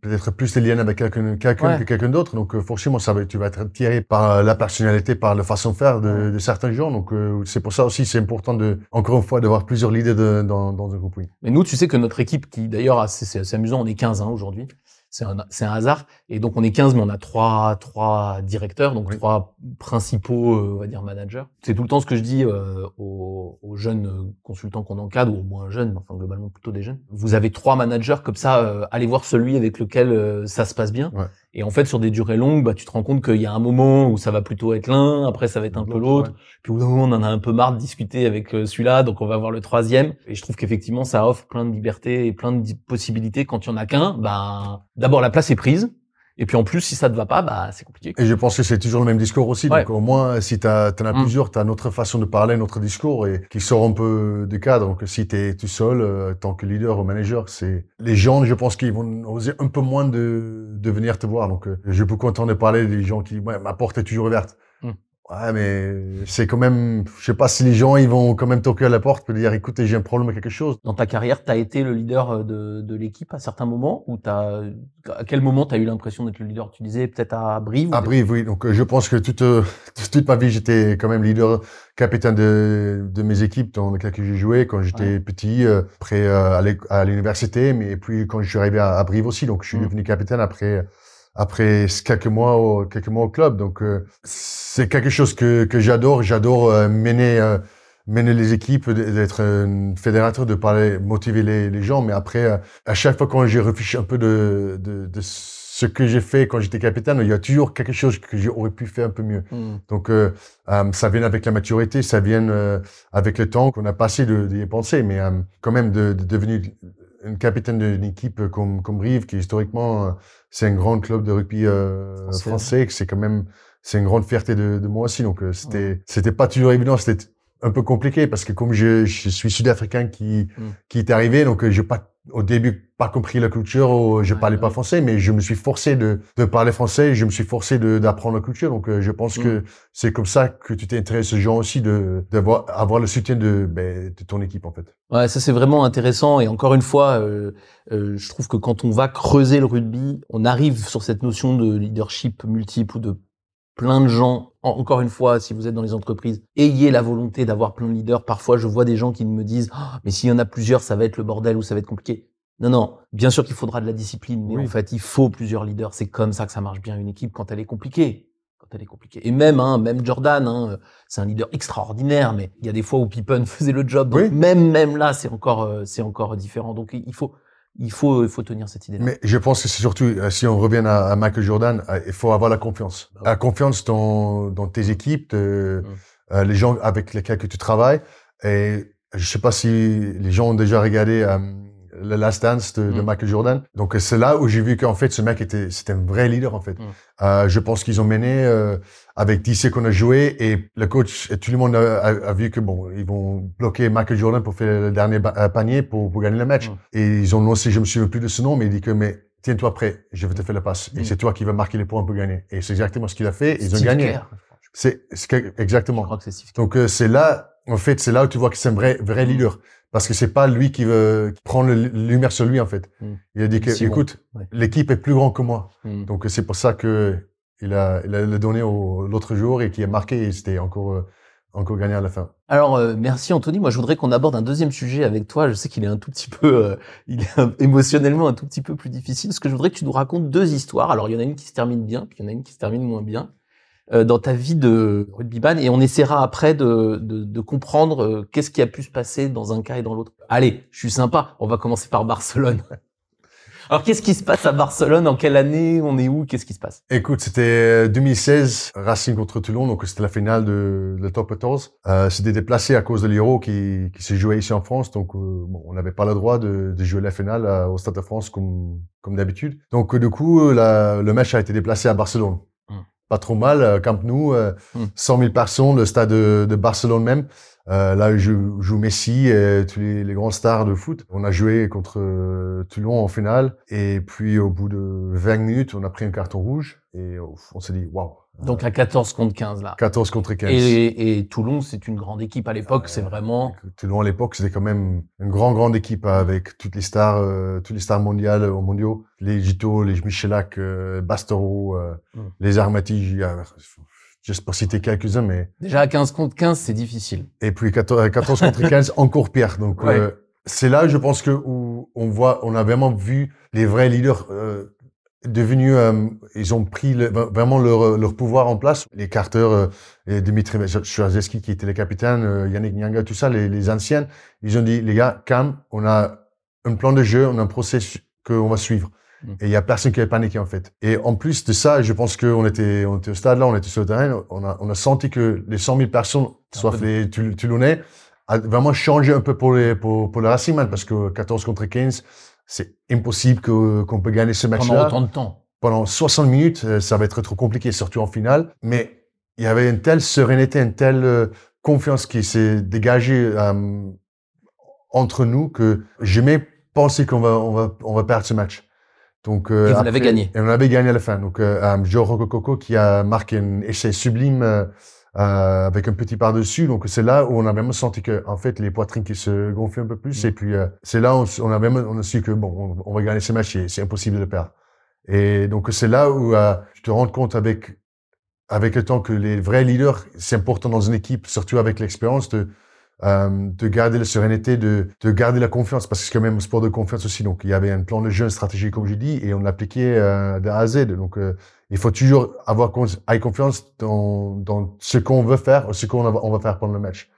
peut-être plus de liens avec quelqu'un que quelqu'un d'autre, donc forcément ça va, tu vas être tiré par la personnalité, par la façon de faire de, de certains gens, donc c'est pour ça aussi c'est important de encore une fois d'avoir plusieurs leaders dans, dans un groupe. Oui. Mais nous, tu sais que notre équipe qui d'ailleurs c'est amusant, on est 15 hein, aujourd'hui c'est un, c'est un hasard. Et donc on est 15, mais on a trois, trois directeurs, donc trois principaux, euh, on va dire, managers. C'est tout le temps ce que je dis euh, aux, aux, jeunes consultants qu'on encadre, ou aux moins jeunes, enfin globalement plutôt des jeunes. Vous avez trois managers comme ça, euh, allez voir celui avec lequel ça se passe bien. Et en fait, sur des durées longues, bah, tu te rends compte qu'il y a un moment où ça va plutôt être l'un, après ça va être un peu l'autre. Puis au moment, on en a un peu marre de discuter avec celui-là, donc on va voir le troisième. Et je trouve qu'effectivement, ça offre plein de libertés et plein de possibilités. Quand il y en a qu'un, bah, d'abord la place est prise. Et puis en plus, si ça te va pas, bah c'est compliqué. Et je pense que c'est toujours le même discours aussi. Donc au moins, si tu en as mm. plusieurs, tu as notre façon de parler, notre discours et qui sort un peu du cadre. Donc si tu es tout seul, euh, tant que leader ou manager, c'est les gens, je pense qu'ils vont oser un peu moins de, de venir te voir. Donc euh, je peux de parler des gens qui, ouais, ma porte est toujours ouverte. Ouais, mais c'est quand même, je sais pas si les gens, ils vont quand même toquer à la porte pour dire, écoutez, j'ai un problème avec quelque chose. Dans ta carrière, tu as été le leader euh, de, de l'équipe à certains moments ou t'as, à quel moment tu as eu l'impression d'être le leader? Tu disais peut-être à Brive À Brive, oui. Donc, euh, je pense que toute, euh, toute ma vie, j'étais quand même leader, capitaine de, de mes équipes dans lesquelles j'ai joué quand j'étais petit, après à l'université, mais puis quand je suis arrivé à, Brive aussi. Donc, je suis mmh. devenu capitaine après après quelques mois au, quelques mois au club. Donc euh, c'est quelque chose que, que j'adore. J'adore euh, mener euh, mener les équipes, d'être un fédérateur, de parler, motiver les, les gens. Mais après, à chaque fois quand j'ai réfléchi un peu de, de, de ce que j'ai fait quand j'étais capitaine, il y a toujours quelque chose que j'aurais pu faire un peu mieux. Hmm. Donc ça vient avec la maturité, ça vient avec le temps qu'on a passé de, de y penser, mais quand même de, de devenir une capitaine d'une équipe comme, comme Brive, qui historiquement, c'est un grand club de rugby euh, français, que c'est quand même, c'est une grande fierté de, de moi aussi. Donc, euh, c'était, c'était pas toujours évident, c'était un peu compliqué parce que comme je, je suis sud-africain qui, mm. qui est arrivé, donc euh, j'ai pas au début pas compris la culture, je parlais pas français, mais je me suis forcé de, de parler français, et je me suis forcé d'apprendre la culture. Donc, euh, je pense que mm. c'est comme ça que tu t'intéresses aux gens aussi, de d'avoir avoir le soutien de, ben, de ton équipe en fait. Ouais, ça c'est vraiment intéressant. Et encore une fois, euh, euh, je trouve que quand on va creuser le rugby, on arrive sur cette notion de leadership multiple ou de plein de gens. Encore une fois, si vous êtes dans les entreprises, ayez la volonté d'avoir plein de leaders. Parfois, je vois des gens qui me disent, oh, mais s'il y en a plusieurs, ça va être le bordel ou ça va être compliqué. Non, non. Bien sûr qu'il faudra de la discipline, mais en fait, il faut plusieurs leaders. C'est comme ça que ça marche bien une équipe quand elle est compliquée. Quand elle est compliquée. Et même, hein, même Jordan, hein, c'est un leader extraordinaire, mais il y a des fois où Pippen faisait le job. Donc même, même là, c'est encore, euh, c'est encore différent. Donc il faut, il faut, il faut tenir cette idée. -là. Mais je pense que c'est surtout, euh, si on revient à, Michael Jordan, euh, il faut avoir la confiance. Bah la confiance dans, dans tes équipes, de, mmh. les gens avec lesquels tu travailles. Et je sais pas si les gens ont déjà regardé le Last Dance de, de mm. Michael Jordan. Donc c'est là où j'ai vu qu'en fait ce mec était c'était un vrai leader en fait. Mm. Euh, je pense qu'ils ont mené euh, avec 10 qu'on a joué et le coach et tout le monde a, a, vu que bon ils vont bloquer Michael Jordan pour faire le dernier euh, panier pour, pour gagner le match. Mm. Et ils ont lancé, je me souviens plus de ce nom, mais il dit que mais tiens-toi prêt, je vais te faire la passe et c'est toi qui vas marquer les points pour gagner. Et c'est exactement ce qu'il a fait. Ils ont gagné. C'est exactement. Donc euh, c'est là en fait c'est là où tu vois que c'est un vrai vrai leader parce que c'est pas lui qui veut prendre lumière sur lui en fait. Hmm. Il a dit que écoute, l'équipe est plus grand que moi. Hmm. Donc c'est pour ça que il a il a le donné l'autre jour et qui a marqué et c'était encore euh, encore gagné à la fin. Alors euh, merci Anthony, moi je voudrais qu'on aborde un deuxième sujet avec toi. Je sais qu'il est un tout petit peu euh, il est émotionnellement un tout petit peu plus difficile parce que je voudrais que tu nous racontes deux histoires. Alors il y en a une qui se termine bien, puis il y en a une qui se termine moins bien. Euh, dans ta vie de rugbyman et on essaiera après de, de, de comprendre euh, qu'est-ce qui a pu se passer dans un cas et dans l'autre. Allez, je suis sympa. On va commencer par Barcelone. Alors, qu'est-ce qui se passe à Barcelone? En quelle année? On est où? Qu'est-ce qui se passe? Écoute, c'était 2016, euh, Racing contre Toulon, donc c'était la finale de, de top 14. Euh, c'était déplacé à cause de l'Euro qui, qui s'est joué ici en France, donc bon, on n'avait pas le droit de, de jouer la finale au Stade de France comme, comme d'habitude. Donc du coup, la, le match a été déplacé à Barcelone pas trop mal. Euh, Camp Nou, 100 000 personnes, le stade de, de Barcelone même. Euh, là, je joue Messi et tous les, les, grands stars de foot. On a joué contre euh, Toulon en finale. Et puis, au bout de 20 minutes, on a pris un carton rouge. Et on s'est dit, waouh, donc à 14 contre 15 là. 14 contre 15. Et, et Toulon, c'est une grande équipe à l'époque, c'est vraiment. Toulon à l'époque, c'était quand même une grande grande équipe avec toutes les stars, euh, toutes les stars mondiales au mondiaux, les Gito, les Michelac, euh, Bastero, euh, mm. les Armati, juste pour citer quelques-uns, mais. Déjà à 15 contre 15, c'est difficile. Et puis 14, 14 contre 15, encore pire. Donc c'est là, je pense que où on voit, on a vraiment vu les vrais leaders devenus, euh, ils ont pris vraiment leur, leur, pouvoir en place. Les Carter, euh, et Dimitri Chouazewski qui était le capitaine, euh, Yannick Nyanga, tout ça, les, les anciens, ils ont dit, les gars, calme, on a un plan de jeu, on a un process qu'on va suivre. Mm. Et il y a personne qui avait paniqué en fait. Et en plus de ça, je pense qu'on était, on était au stade là, on était sur le terrain, on a, on a senti que les 100 000 personnes, soit les Toulonnais, a vraiment changé un peu pour les pour, pour le Racing parce que 14 contre 15, c'est impossible que, qu'on peut gagner ce match-là. Pendant autant de temps. Pendant 60 minutes, euh, ça va être trop compliqué, surtout en finale. Mais il y avait une telle sérénité, une telle euh, confiance qui s'est dégagée euh, entre nous que j'ai même pensé qu'on va, on va, on va perdre ce match. Donc, et vous l'avez gagné. Et on l'avait gagné à la fin. Donc, euh, Joe Rococo qui a marqué un essai sublime euh, avec un petit par-dessus. Donc c'est là où on a vraiment senti que en fait les poitrines qui se gonflaient un peu plus. Mm. Et puis euh, c'est là où on a vraiment on a su que bon on, va gagner ces matchs et c'est impossible de le perdre. Et donc c'est là où euh, tu te rends compte avec avec le temps que les vrais leaders c'est important dans une équipe, surtout avec l'expérience de euh, de garder la sérénité, de, de garder la confiance, parce que c'est quand même un sport de confiance aussi. Donc, il y avait un plan de jeu, une stratégie, comme j'ai dit, et on l'appliquait euh, de A à Z. Donc, euh, il faut toujours avoir confiance dans, dans ce qu'on veut faire, ce qu'on va, on va faire pendant le match.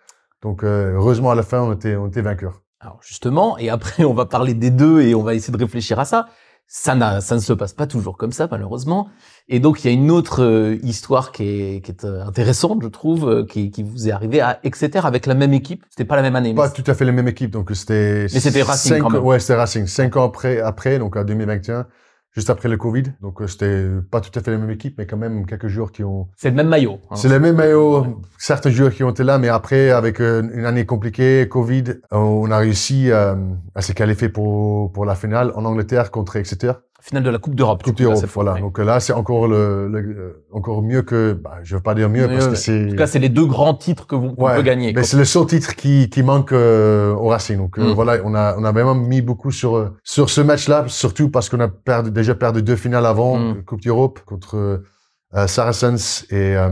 Donc, euh, heureusement, à la fin, on était, on était vainqueurs. Alors, justement, et après, on va parler des deux et on va essayer de réfléchir à ça. Ça, ça ne se passe pas toujours comme ça, malheureusement. Et donc, il y a une autre euh, histoire qui est, qui est euh, intéressante, je trouve, euh, qui, qui, vous est arrivée à Exeter avec la même équipe. C'était pas la même année. Pas tout à fait la même équipe, donc c'était. Mais c'était Racing quand même. Ouais, c'était Racing. Cinq ans après, après, donc en 2021, juste après le Covid. Donc euh, c'était pas tout à fait la même équipe, mais quand même quelques joueurs qui ont. C'est le même maillot. Hein. C'est le même maillot. Certains joueurs qui ont été là, mais après avec euh, une année compliquée, Covid, on a réussi à se qualifier pour pour la finale en Angleterre contre Exeter finale de la Coupe d'Europe. Coupe d'Europe, voilà. Donc là, c'est encore le, le, encore mieux que, bah, je veux pas dire mieux parce que c'est. En tout cas, c'est les deux grands titres que vous pouvez gagner. Mais c'est le seul titre qui, qui manque euh, au Racing. Donc euh, mm. voilà, on a, on a vraiment mis beaucoup sur sur ce match-là, surtout parce qu'on a perdu, déjà perdu deux finales avant mm. Coupe d'Europe contre euh, Saracens et euh,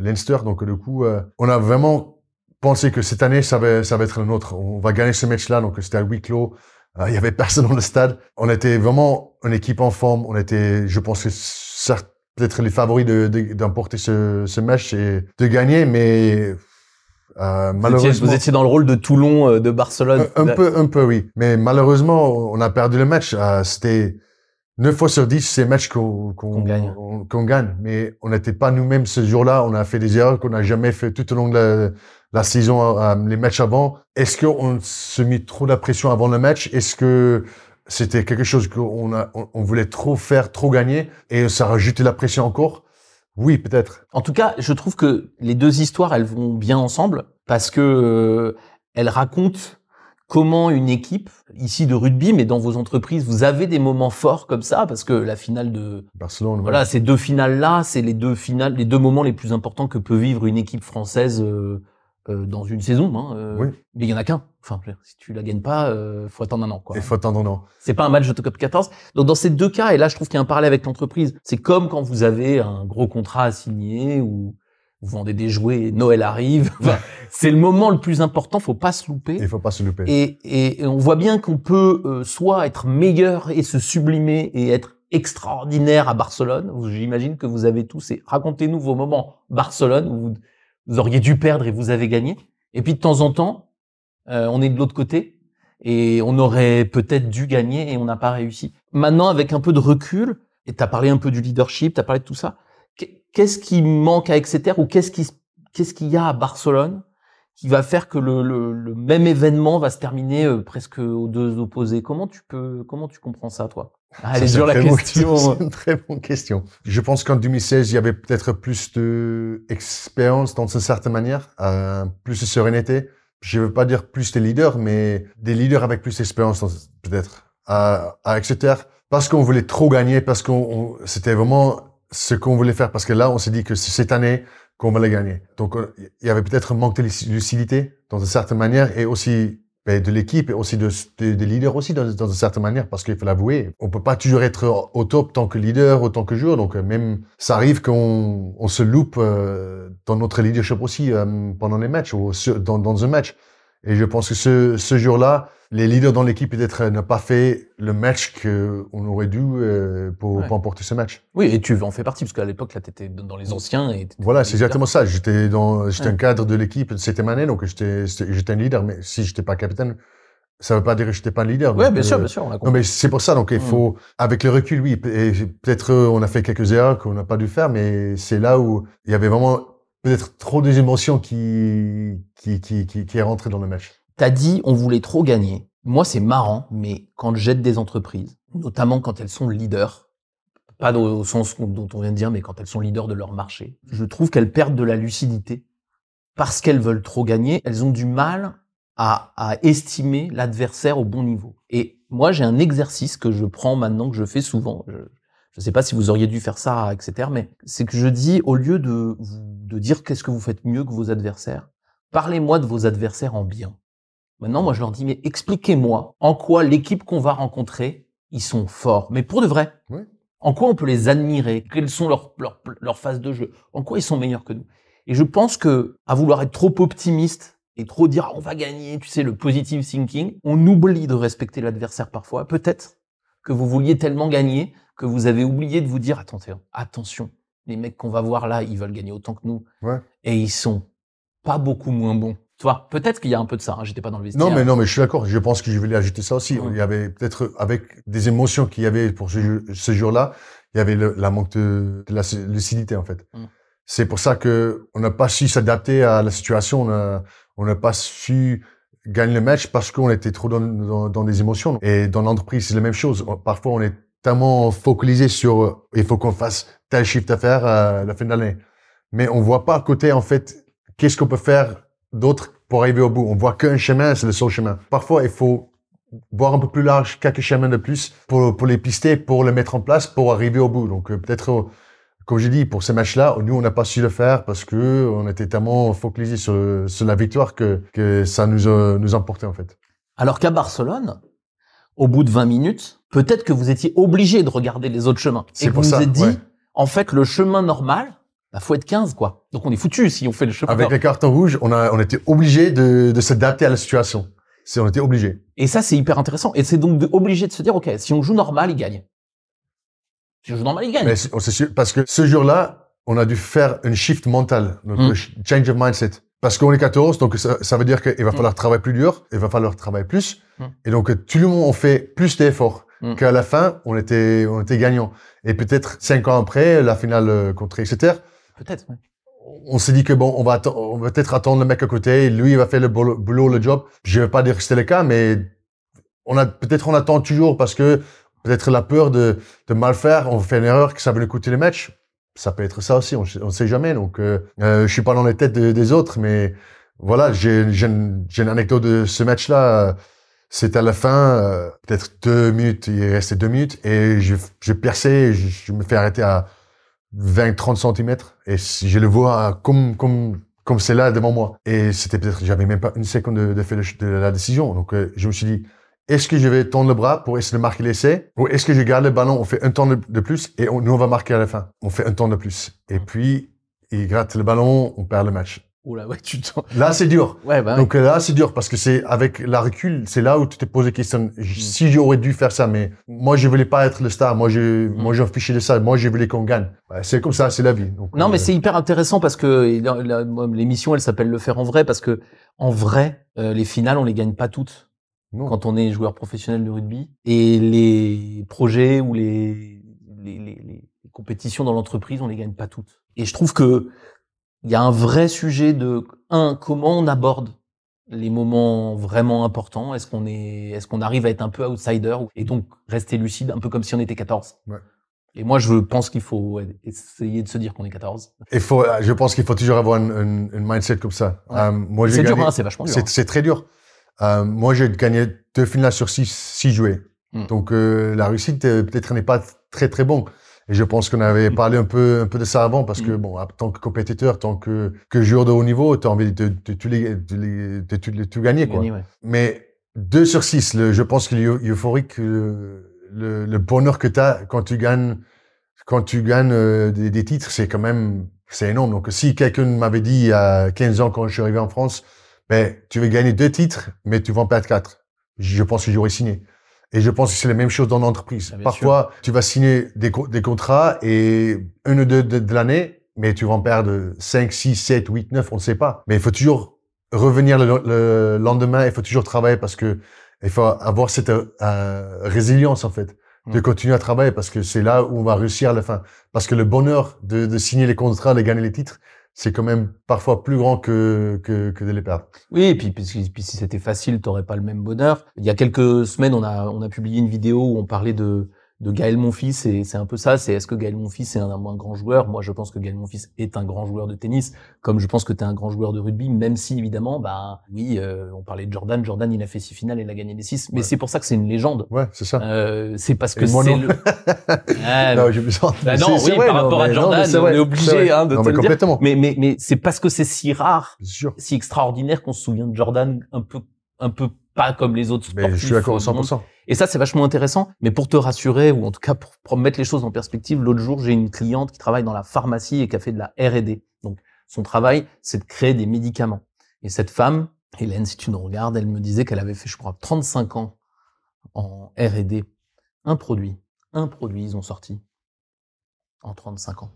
Leinster. Donc du coup, on a vraiment pensé que cette année, ça va, ça va être le nôtre. On va gagner ce match-là. Donc c'était à huis clos. Euh, il y avait personne dans le stade. On était vraiment une équipe en forme. On était, je pense que certes, peut-être les favoris d'emporter de, ce, ce match et de gagner, mais euh, malheureusement, vous étiez, dans le rôle de Toulon, euh, de Barcelone. Un, peu, un peu, oui. Mais malheureusement, on a perdu le match. Euh, C'était 9 fois sur 10 ces matchs qu'on gagne. qu'on gagne. Mais on n'était pas nous-mêmes ce jour-là. On a fait des erreurs qu'on n'a jamais fait tout au long de la, la saison, euh, les matchs avant. Est-ce qu'on se mit trop de pression avant le match? Est-ce que c'était quelque chose qu'on on, voulait trop faire, trop gagner, et ça rajoutait la pression encore? Oui, peut-être. En tout cas, je trouve que les deux histoires, elles vont bien ensemble parce que euh, elles racontent comment une équipe ici de rugby, mais dans vos entreprises, vous avez des moments forts comme ça? Parce que la finale de Barcelone, voilà, ces deux finales là, c'est les deux finales, les deux moments les plus importants que peut vivre une équipe française. Euh, euh, dans une saison. Hein, euh, oui. Mais il y en a qu'un. Enfin, si tu la gagnes pas, euh, faut attendre un an. Quoi. Il faut attendre un an. C'est pas un match de top 14. Donc dans ces deux cas, et là je trouve qu'il y a un parallèle avec l'entreprise. C'est comme quand vous avez un gros contrat à signer ou vous vendez des jouets, Noël arrive. c'est le moment le plus important. Faut pas se louper. Il faut pas se louper. Et, et, on voit bien qu'on peut euh, soit être meilleur et se sublimer et être extraordinaire à Barcelone. J'imagine que vous avez tous. Et racontez-nous vos moments Barcelone où vous vous auriez dû perdre et vous avez gagné. Et puis de temps en temps, euh, on est de l'autre côté et on aurait peut-être dû gagner et on n'a pas réussi. Maintenant, avec un peu de recul, et tu as parlé un peu du leadership, tu as parlé de tout ça, qu'est-ce qui manque à Exeter ou qu'est-ce qui qu'est-ce qu'il y a à Barcelone qui va faire que le, le, même événement va se terminer euh, presque aux deux opposés? Comment tu peux comment tu comprends ça toi? La question. C'est une très bonne question. Je pense qu'en 2016, il y avait peut-être plus de expérience dans une certaine manière, euh, plus de sérénité. Je veux pas dire plus de leaders, mais des leaders avec plus d'expérience peut-être à, à Exeter, parce qu'on voulait trop gagner, parce qu'on c'était vraiment ce qu'on voulait faire, parce que là, on s'est dit que c'est cette année qu'on allait gagner. Donc, il y avait peut-être un manque de lucidité dans une certaine manière et aussi de l'équipe et aussi de, des leaders aussi dans, une certaine manière parce qu'il faut l'avouer on peut pas toujours être au top tant que leader ou tant que joueur donc euh, même ça arrive qu'on on se loupe euh, dans notre leadership aussi euh, pendant les matchs ou dans, dans un match et je pense que ce, ce jour-là, les leaders dans l'équipe peut-être n'ont pas fait le match qu'on aurait dû euh, pour, pour, emporter ce match. Oui, et tu en fais partie parce qu'à l'époque là, tu étais dans les anciens. Et voilà, c'est exactement ça. J'étais dans, j'étais un cadre de l'équipe c'était ma année, donc j'étais, j'étais un leader. Mais si j'étais pas capitaine, ça veut pas dire que j'étais pas un leader. Oui, bien sûr, bien sûr. On a non, mais c'est pour ça. Donc il mm. faut, avec le recul, oui. peut-être euh, on a fait quelques erreurs qu'on n'a pas dû faire, mais c'est là où il y avait vraiment peut-être trop des émotions qui, qui, qui, qui, est rentré dans le match. T'as dit, on voulait trop gagner. Moi, c'est marrant, mais quand j'aide des entreprises, notamment quand elles sont leaders, pas au sens dont on vient de dire, mais quand elles sont leaders de leur marché, je trouve qu'elles perdent de la lucidité parce qu'elles veulent trop gagner. Elles ont du mal à, à estimer l'adversaire au bon niveau. Et moi, j'ai un exercice que je prends maintenant, que je fais souvent. Ne sais pas si vous auriez dû faire ça, etc. Mais c'est que je dis, au lieu de, de dire qu'est-ce que vous faites mieux que vos adversaires, parlez-moi de vos adversaires en bien. Maintenant, moi, je leur dis, mais expliquez-moi en quoi l'équipe qu'on va rencontrer, ils sont forts. Mais pour de vrai. En quoi on peut les admirer? Quelles sont leurs, leurs, leurs phases de jeu? En quoi ils sont meilleurs que nous? Et je pense que, à vouloir être trop optimiste et trop dire, ah, on va gagner, tu sais, le positive thinking, on oublie de respecter l'adversaire parfois. Peut-être que vous vouliez tellement gagner que vous avez oublié de vous dire, attendez, attention, les mecs qu'on va voir là, ils veulent gagner autant que nous. Et ils sont pas beaucoup moins bons peut-être qu'il y a un peu de ça. Hein, J'étais pas dans le vestiaire. Non, mais non, mais je suis d'accord. Je pense que je voulais ajouter ça aussi. Il y avait peut-être avec des émotions qu'il y avait pour ce, ce jour-là, il y avait le, la manque de, de, la lucidité en fait. Mm. C'est pour ça que on n'a pas su s'adapter à la situation. On n'a pas su gagner le match parce qu'on était trop dans, dans, dans, des émotions. Et dans l'entreprise, c'est la même chose. Parfois, on est tellement focalisé sur il faut qu'on fasse tel chiffre d'affaires à la fin de l'année. Mais on voit pas à côté, en fait, qu'est-ce qu'on peut faire d'autre pour arriver au bout. On voit qu'un chemin, c'est le seul chemin. Parfois, il faut voir un peu plus large, quelques chemins de plus pour, pour les pister, pour le mettre en place, pour arriver au bout. Donc, euh, peut-être, euh, comme j'ai dit, pour ces matchs-là, nous, on n'a pas su le faire parce que on était tellement focalisé sur, sur la victoire que, que ça nous, a, nous emportait, en fait. Alors qu'à Barcelone, au bout de 20 minutes, peut-être que vous étiez obligé de regarder les autres chemins. C'est pour vous ça, vous êtes dit, en fait, le chemin normal, bah, faut être 15, quoi. Donc on est foutu si on fait le chemin Avec normal. les cartons rouges, on, a, on était obligé de, de s'adapter à la situation. On était obligé. Et ça, c'est hyper intéressant. Et c'est donc de, obligé de se dire, OK, si on joue normal, il gagne. Si on joue normal, il gagne. Mais c'est- on s'est sûr- parce que ce jour-là, on a dû faire un shift mental, donc Mm. ch- change of mindset. Parce qu'on est 14, donc ça, ça veut dire qu'il va Mm. falloir travailler plus dur, il va falloir travailler plus. Mm. Et donc, tout le monde on fait plus d'efforts. Mm. Qu'à la fin, on était, on était gagnant. Et peut-être cinq ans après, la finale euh, contre Exeter, Peut-être. ouais. on s'est dit que bon, on va, on va peut-être attendre le mec à côté, lui, il va faire le boulot, le job. Je vais pas dire que c'était le cas, mais on a, peut-être on attend toujours parce que peut-être la peur de, de mal faire, on fait une erreur, que ça va nous coûter le match. Ça peut être ça aussi, on, on sait jamais. Donc, euh, euh, je suis pas dans les têtes de- des autres, mais voilà, j'ai, une, j'ai une anecdote de ce match-là. C'était à la fin, euh, peut-être deux minutes, il restait deux minutes, et je, je perçais, je, je me fais arrêter à 20-30 centimètres, et si je le vois euh, comme comme comme c'est là devant moi. Et c'était peut-être, j'avais même pas une seconde de, de de la décision. Donc, euh, je me suis dit, est-ce que je vais tendre le bras pour essayer de marquer l'essai, ou est-ce que je garde le ballon, on fait un temps de, de plus, et on- nous on va marquer à la fin. On fait un temps de plus, et puis il gratte le ballon, on perd le match. Oula, ouais, tu t'en- Là, c'est dur. Ouais, bah, ouais. Donc là, c'est dur parce que c'est avec la recul, c'est là où tu t'es posé question. j- Si j'aurais dû faire ça, mais moi, je voulais pas être le star. Moi, je, moi, j'en fichais de ça. Moi, je voulais qu'on gagne. Ouais, c'est comme ça, c'est la vie. Donc, Non, mais euh, c'est hyper intéressant parce que la- la- l'émission, elle s'appelle Le faire en vrai parce que en vrai, euh, les finales, on les gagne pas toutes non. quand on est joueur professionnel de rugby et les projets ou les les, les- les compétitions dans l'entreprise, on les gagne pas toutes. Et je trouve que il y a un vrai sujet de un comment on aborde les moments vraiment importants. Est-ce qu'on est est-ce qu'on arrive à être un peu outsider et donc rester lucide, un peu comme si on était 14. Ouais. Et moi, je pense qu'il faut essayer de se dire qu'on est 14. Il faut, euh, je pense qu'il faut toujours avoir une, une, une mindset comme ça. Ouais. Euh, moi, C'est dur, hein, c'est vachement dur. C'est, c'est très dur. Euh, moi, j'ai gagné deux finales sur six, six joués. Mm. Donc, euh, la réussite, peut-être, n'est pas très, très bon. Et je pense qu'on avait Mm. parlé un peu, un peu de ça avant, parce que, Mm. bon, en tant que compétiteur, tant que, que joueur de haut niveau, tu as envie de, tout gagner, quoi. Gagner, ouais. Mais 2 sur 6, le, je pense que l'eu- euphorique, le, le, le bonheur que tu as quand tu gagnes, quand tu gagnes euh, des, des titres, c'est quand même, c'est énorme. Donc, si quelqu'un m'avait dit a 15 ans quand je suis arrivé en France, ben, tu vas gagner deux titres, mais tu vas en perdre quatre. Je pense que j'aurais signé. Et je pense que c'est la même chose dans l'entreprise. Ah, Parfois, tu vas signer des, co- des contrats et un ou deux de, de l'année, mais tu vas en perdre 5, 6, 7, 8, 9, on ne sait pas. Mais il faut toujours revenir le, le lendemain, il faut toujours travailler parce que il faut avoir cette euh, résilience en fait, de Mm. continuer à travailler parce que c'est là où on va réussir à la fin. Parce que le bonheur de, de signer les contrats, de gagner les titres, c'est quand même parfois plus grand que, que, que de les perdre. Oui, et puis, puis, puis si c'était facile, t'aurais pas le même bonheur. Il y a quelques semaines, on a, on a publié une vidéo où on parlait de, de Gaël Monfils, et c'est un peu ça, c'est est-ce que Gaël Monfils est un, un grand joueur? Moi, je pense que Gaël Monfils est un grand joueur de tennis, comme je pense que tu es un grand joueur de rugby, même si, évidemment, bah oui, euh, on parlait de Jordan, Jordan, il a fait six finales, il a gagné les six, mais Ouais. c'est pour ça que c'est une légende. Ouais, c'est ça. Euh, c'est parce que Et c'est non. le... Ouais, non, j'ai besoin. Bah non, oui, par rapport à Jordan, on est obligé, hein, de non, te mais le dire. complètement. mais, mais, mais c'est parce que c'est si rare si extraordinaire qu'on se souvient de Jordan un peu, un peu pas comme les autres sportifs. Mais je suis d'accord à du monde. 100%. Et ça, c'est vachement intéressant. Mais pour te rassurer, ou en tout cas pour, mettre les choses en perspective, l'autre jour, j'ai une cliente qui travaille dans la pharmacie et qui a fait de la R&D. Donc, son travail, c'est de créer des médicaments. Et cette femme, Hélène, si tu nous regardes, elle me disait qu'elle avait fait, je crois, 35 ans en R&D. Un produit, un produit, ils ont sorti en 35 ans.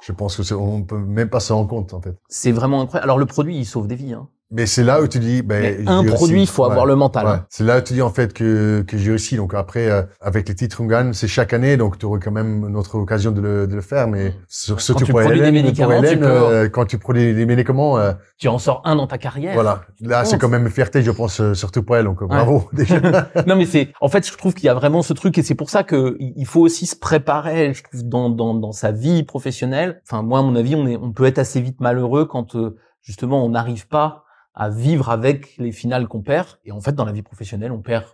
Je pense que c'est, on peut même pas se rendre compte, en fait. C'est vraiment incroyable. Alors le produit, il sauve des vies. Hein. Mais c'est là où tu dis, ben, un produit, il faut avoir le mental. C'est là où tu dis en fait que que j'ai réussi. Donc après, euh, avec les titres on gagne, c'est chaque année, donc tu aurais quand même notre occasion de le, de le faire. Mais sur ce tu pour Hélène, pour Hélène, euh, quand tu prends des, médicaments, euh, tu en sors un dans ta carrière. Voilà. Là, c'est quand même une fierté, je pense, surtout pour elle. Donc bravo déjà. non, mais c'est, en fait, je trouve qu'il y a vraiment ce truc, et c'est pour ça que il faut aussi se préparer. Je trouve dans dans dans sa vie professionnelle. Enfin, moi, à mon avis, on est, on peut être assez vite malheureux quand justement on n'arrive pas à vivre avec les finales qu'on perd. Et en fait, dans la vie professionnelle, on perd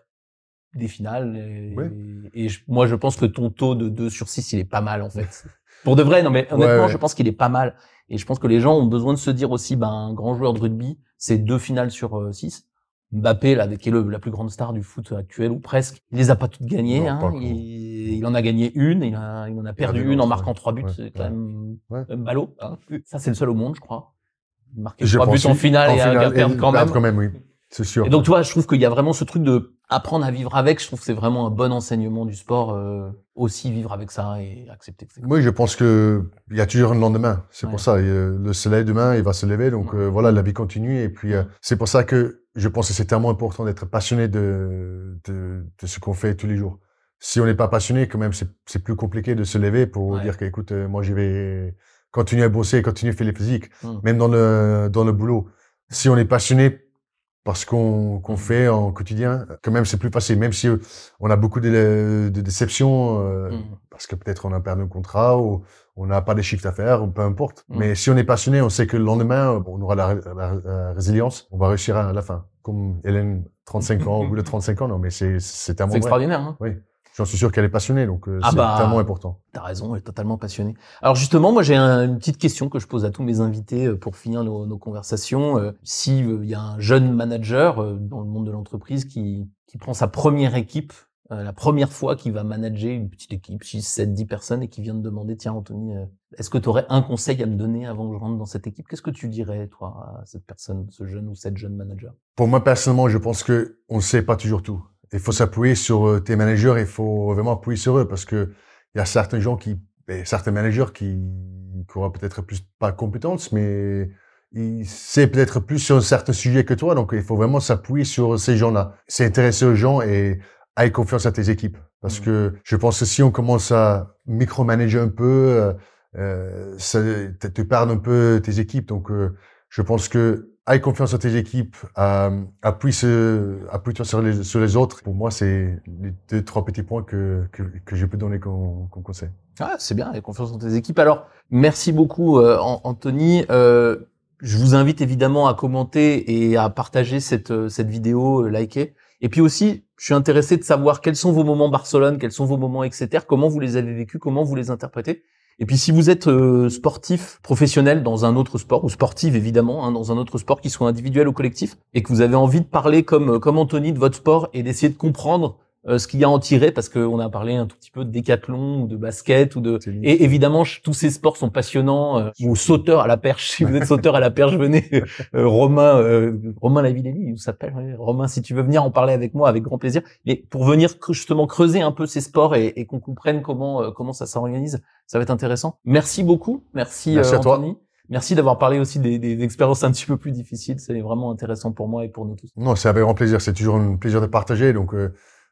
des finales. Et, moi, je pense que ton taux de 2 sur 6, il est pas mal, en fait. Pour de vrai, non, mais honnêtement, je pense qu'il est pas mal. Et je pense que les gens ont besoin de se dire aussi, ben, un grand joueur de rugby, c'est deux finales sur 6. Euh, Mbappé, là, qui est le, la plus grande star du foot actuel, ou presque, il les a pas toutes gagnées. hein. il, en a gagné une, il, a, il en a perdu une en marquant trois buts, c'est quand même, même ballot. Hein. Ça, c'est le seul au monde, je crois marquer trois buts en finale et à perdre quand même. quand même, oui. C'est sûr. Et donc, tu vois, je trouve qu'il y a vraiment ce truc de apprendre à vivre avec. Je trouve que c'est vraiment un bon enseignement du sport, euh, aussi vivre avec ça et accepter que c'est Oui, je pense que il y a toujours un lendemain. C'est pour ça. le soleil demain, il va se lever. Donc, euh, voilà, la vie continue. Et puis, euh, c'est pour ça que je pense que c'est tellement important d'être passionné de, de, de ce qu'on fait tous les jours. Si on n'est pas passionné, quand même, c'est plus compliqué de se lever pour dire qu'écoute, moi, j'y vais continuer à bosser, continuer à faire les physiques, mmh. même dans le, dans le boulot. Si on est passionné par ce qu'on mmh. fait en quotidien, quand même, c'est plus facile. Même si euh, on a beaucoup de, de déceptions, euh, mmh. parce que peut-être on a perdu un contrat ou on n'a pas de chiffres d'affaires, ou peu importe. Mais si on est passionné, on sait que le lendemain, on aura la, la, résilience, on va réussir à la fin. Comme Hélène, 35 ans, ou le 35 ans, non, mais c'est c'est un C'est extraordinaire. Hein oui. J'en suis sûr qu'elle est passionnée, donc euh, ah c'est bah, tellement important. T'as raison, elle est totalement passionnée. Alors justement, moi j'ai une petite question que je pose à tous mes invités euh, pour finir nos, nos conversations. Euh, si il y a un jeune manager dans le monde de l'entreprise qui, qui prend sa première équipe, la première fois qu'il va manager une petite équipe, 6, 7, 10 personnes, et qui vient de demander, tiens Anthony, est-ce que tu aurais un conseil à me donner avant que je rentre dans cette équipe? Qu'est-ce que tu dirais, toi, à cette personne, ce jeune ou cette jeune manager? Pour moi personnellement, je pense que on ne sait pas toujours tout il faut s'appuyer sur euh, tes managers, il faut vraiment appuyer sur eux parce que il y a certains gens qui, ben, certains managers qui, qui auront peut-être plus pas compétences, mais il sait peut-être plus sur un certain sujet que toi. Donc, il faut vraiment s'appuyer sur ces gens-là. C'est intéresser aux gens et aille confiance à tes équipes. Parce mmh. que je pense que si on commence à micromanager un peu, euh, euh ça, tu perds un peu tes équipes. Donc, euh, je pense que aie confiance en tes équipes, euh, appuie, appuie-toi sur les, sur les autres. Pour moi, c'est les deux, trois petits points que, que, que je peux donner comme, conseil. Ah, c'est bien, aie confiance en tes équipes. Alors, merci beaucoup, euh, Anthony. Euh, je vous invite évidemment à commenter et à partager cette, euh, cette vidéo, euh, liker. Et puis aussi, je suis intéressé de savoir quels sont vos moments Barcelone, quels sont vos moments, etc. Comment vous les avez vécus, comment vous les interprétez. Et puis si vous êtes euh, sportif professionnel dans un autre sport, ou sportive évidemment, hein, dans un autre sport qui soit individuel ou collectif, et que vous avez envie de parler comme, euh, comme Anthony de votre sport et d'essayer de comprendre euh, ce qu'il y a en tiré parce qu'on a parlé un tout petit peu de décathlon ou de basket ou de et évidemment tous ces sports sont passionnants euh, ou sauteur à la perche si vous êtes sauteur à la perche venez euh, Romain euh, Romain Lavillelli il s'appelle Romain si tu veux venir en parler avec moi avec grand plaisir mais pour venir justement creuser un peu ces sports et, et qu'on comprenne comment comment ça s'organise ça va être intéressant merci beaucoup merci, merci Anthony. Merci d'avoir parlé aussi des, des, expériences un petit peu plus difficiles. C'est vraiment intéressant pour moi et pour nous tous. Non, c'est avec grand plaisir. C'est toujours un plaisir de partager. Donc,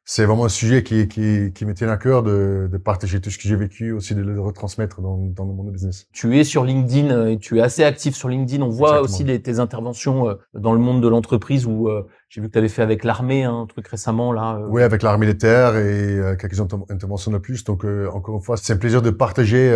c'est vraiment un sujet qui, qui, qui me tient à cœur de, de partager tout ce que j'ai vécu, aussi de le retransmettre dans, dans le monde business. Tu es sur LinkedIn euh, et tu es assez actif sur LinkedIn. On voit aussi les, tes interventions euh, dans le monde de l'entreprise où euh, j'ai vu que tu avais fait avec l'armée hein, un truc récemment là. Oui, avec l'armée des terres et quelques interventions de plus. Donc encore une fois, c'est un plaisir de partager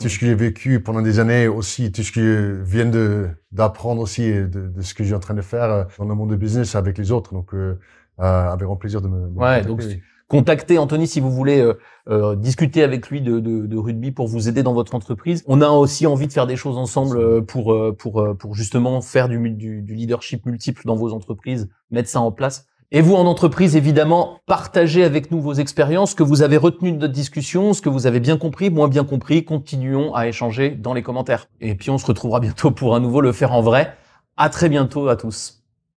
tout ce que j'ai vécu pendant des années aussi, tout ce que je viens de d'apprendre aussi de, de, ce que j'ai en train de faire dans le monde de business avec les autres. Donc euh, avec grand plaisir de me. De ouais, donc contactez Anthony si vous voulez euh, euh, discuter avec lui de, de, de, rugby pour vous aider dans votre entreprise. On a aussi envie de faire des choses ensemble euh, pour pour pour justement faire du, du, du leadership multiple dans vos entreprises, mettre ça en place. Et vous, en entreprise, évidemment, partagez avec nous vos expériences, ce que vous avez retenu de notre discussion, ce que vous avez bien compris, moins bien compris. Continuons à échanger dans les commentaires. Et puis, on se retrouvera bientôt pour un nouveau Le Faire en Vrai. À très bientôt à tous.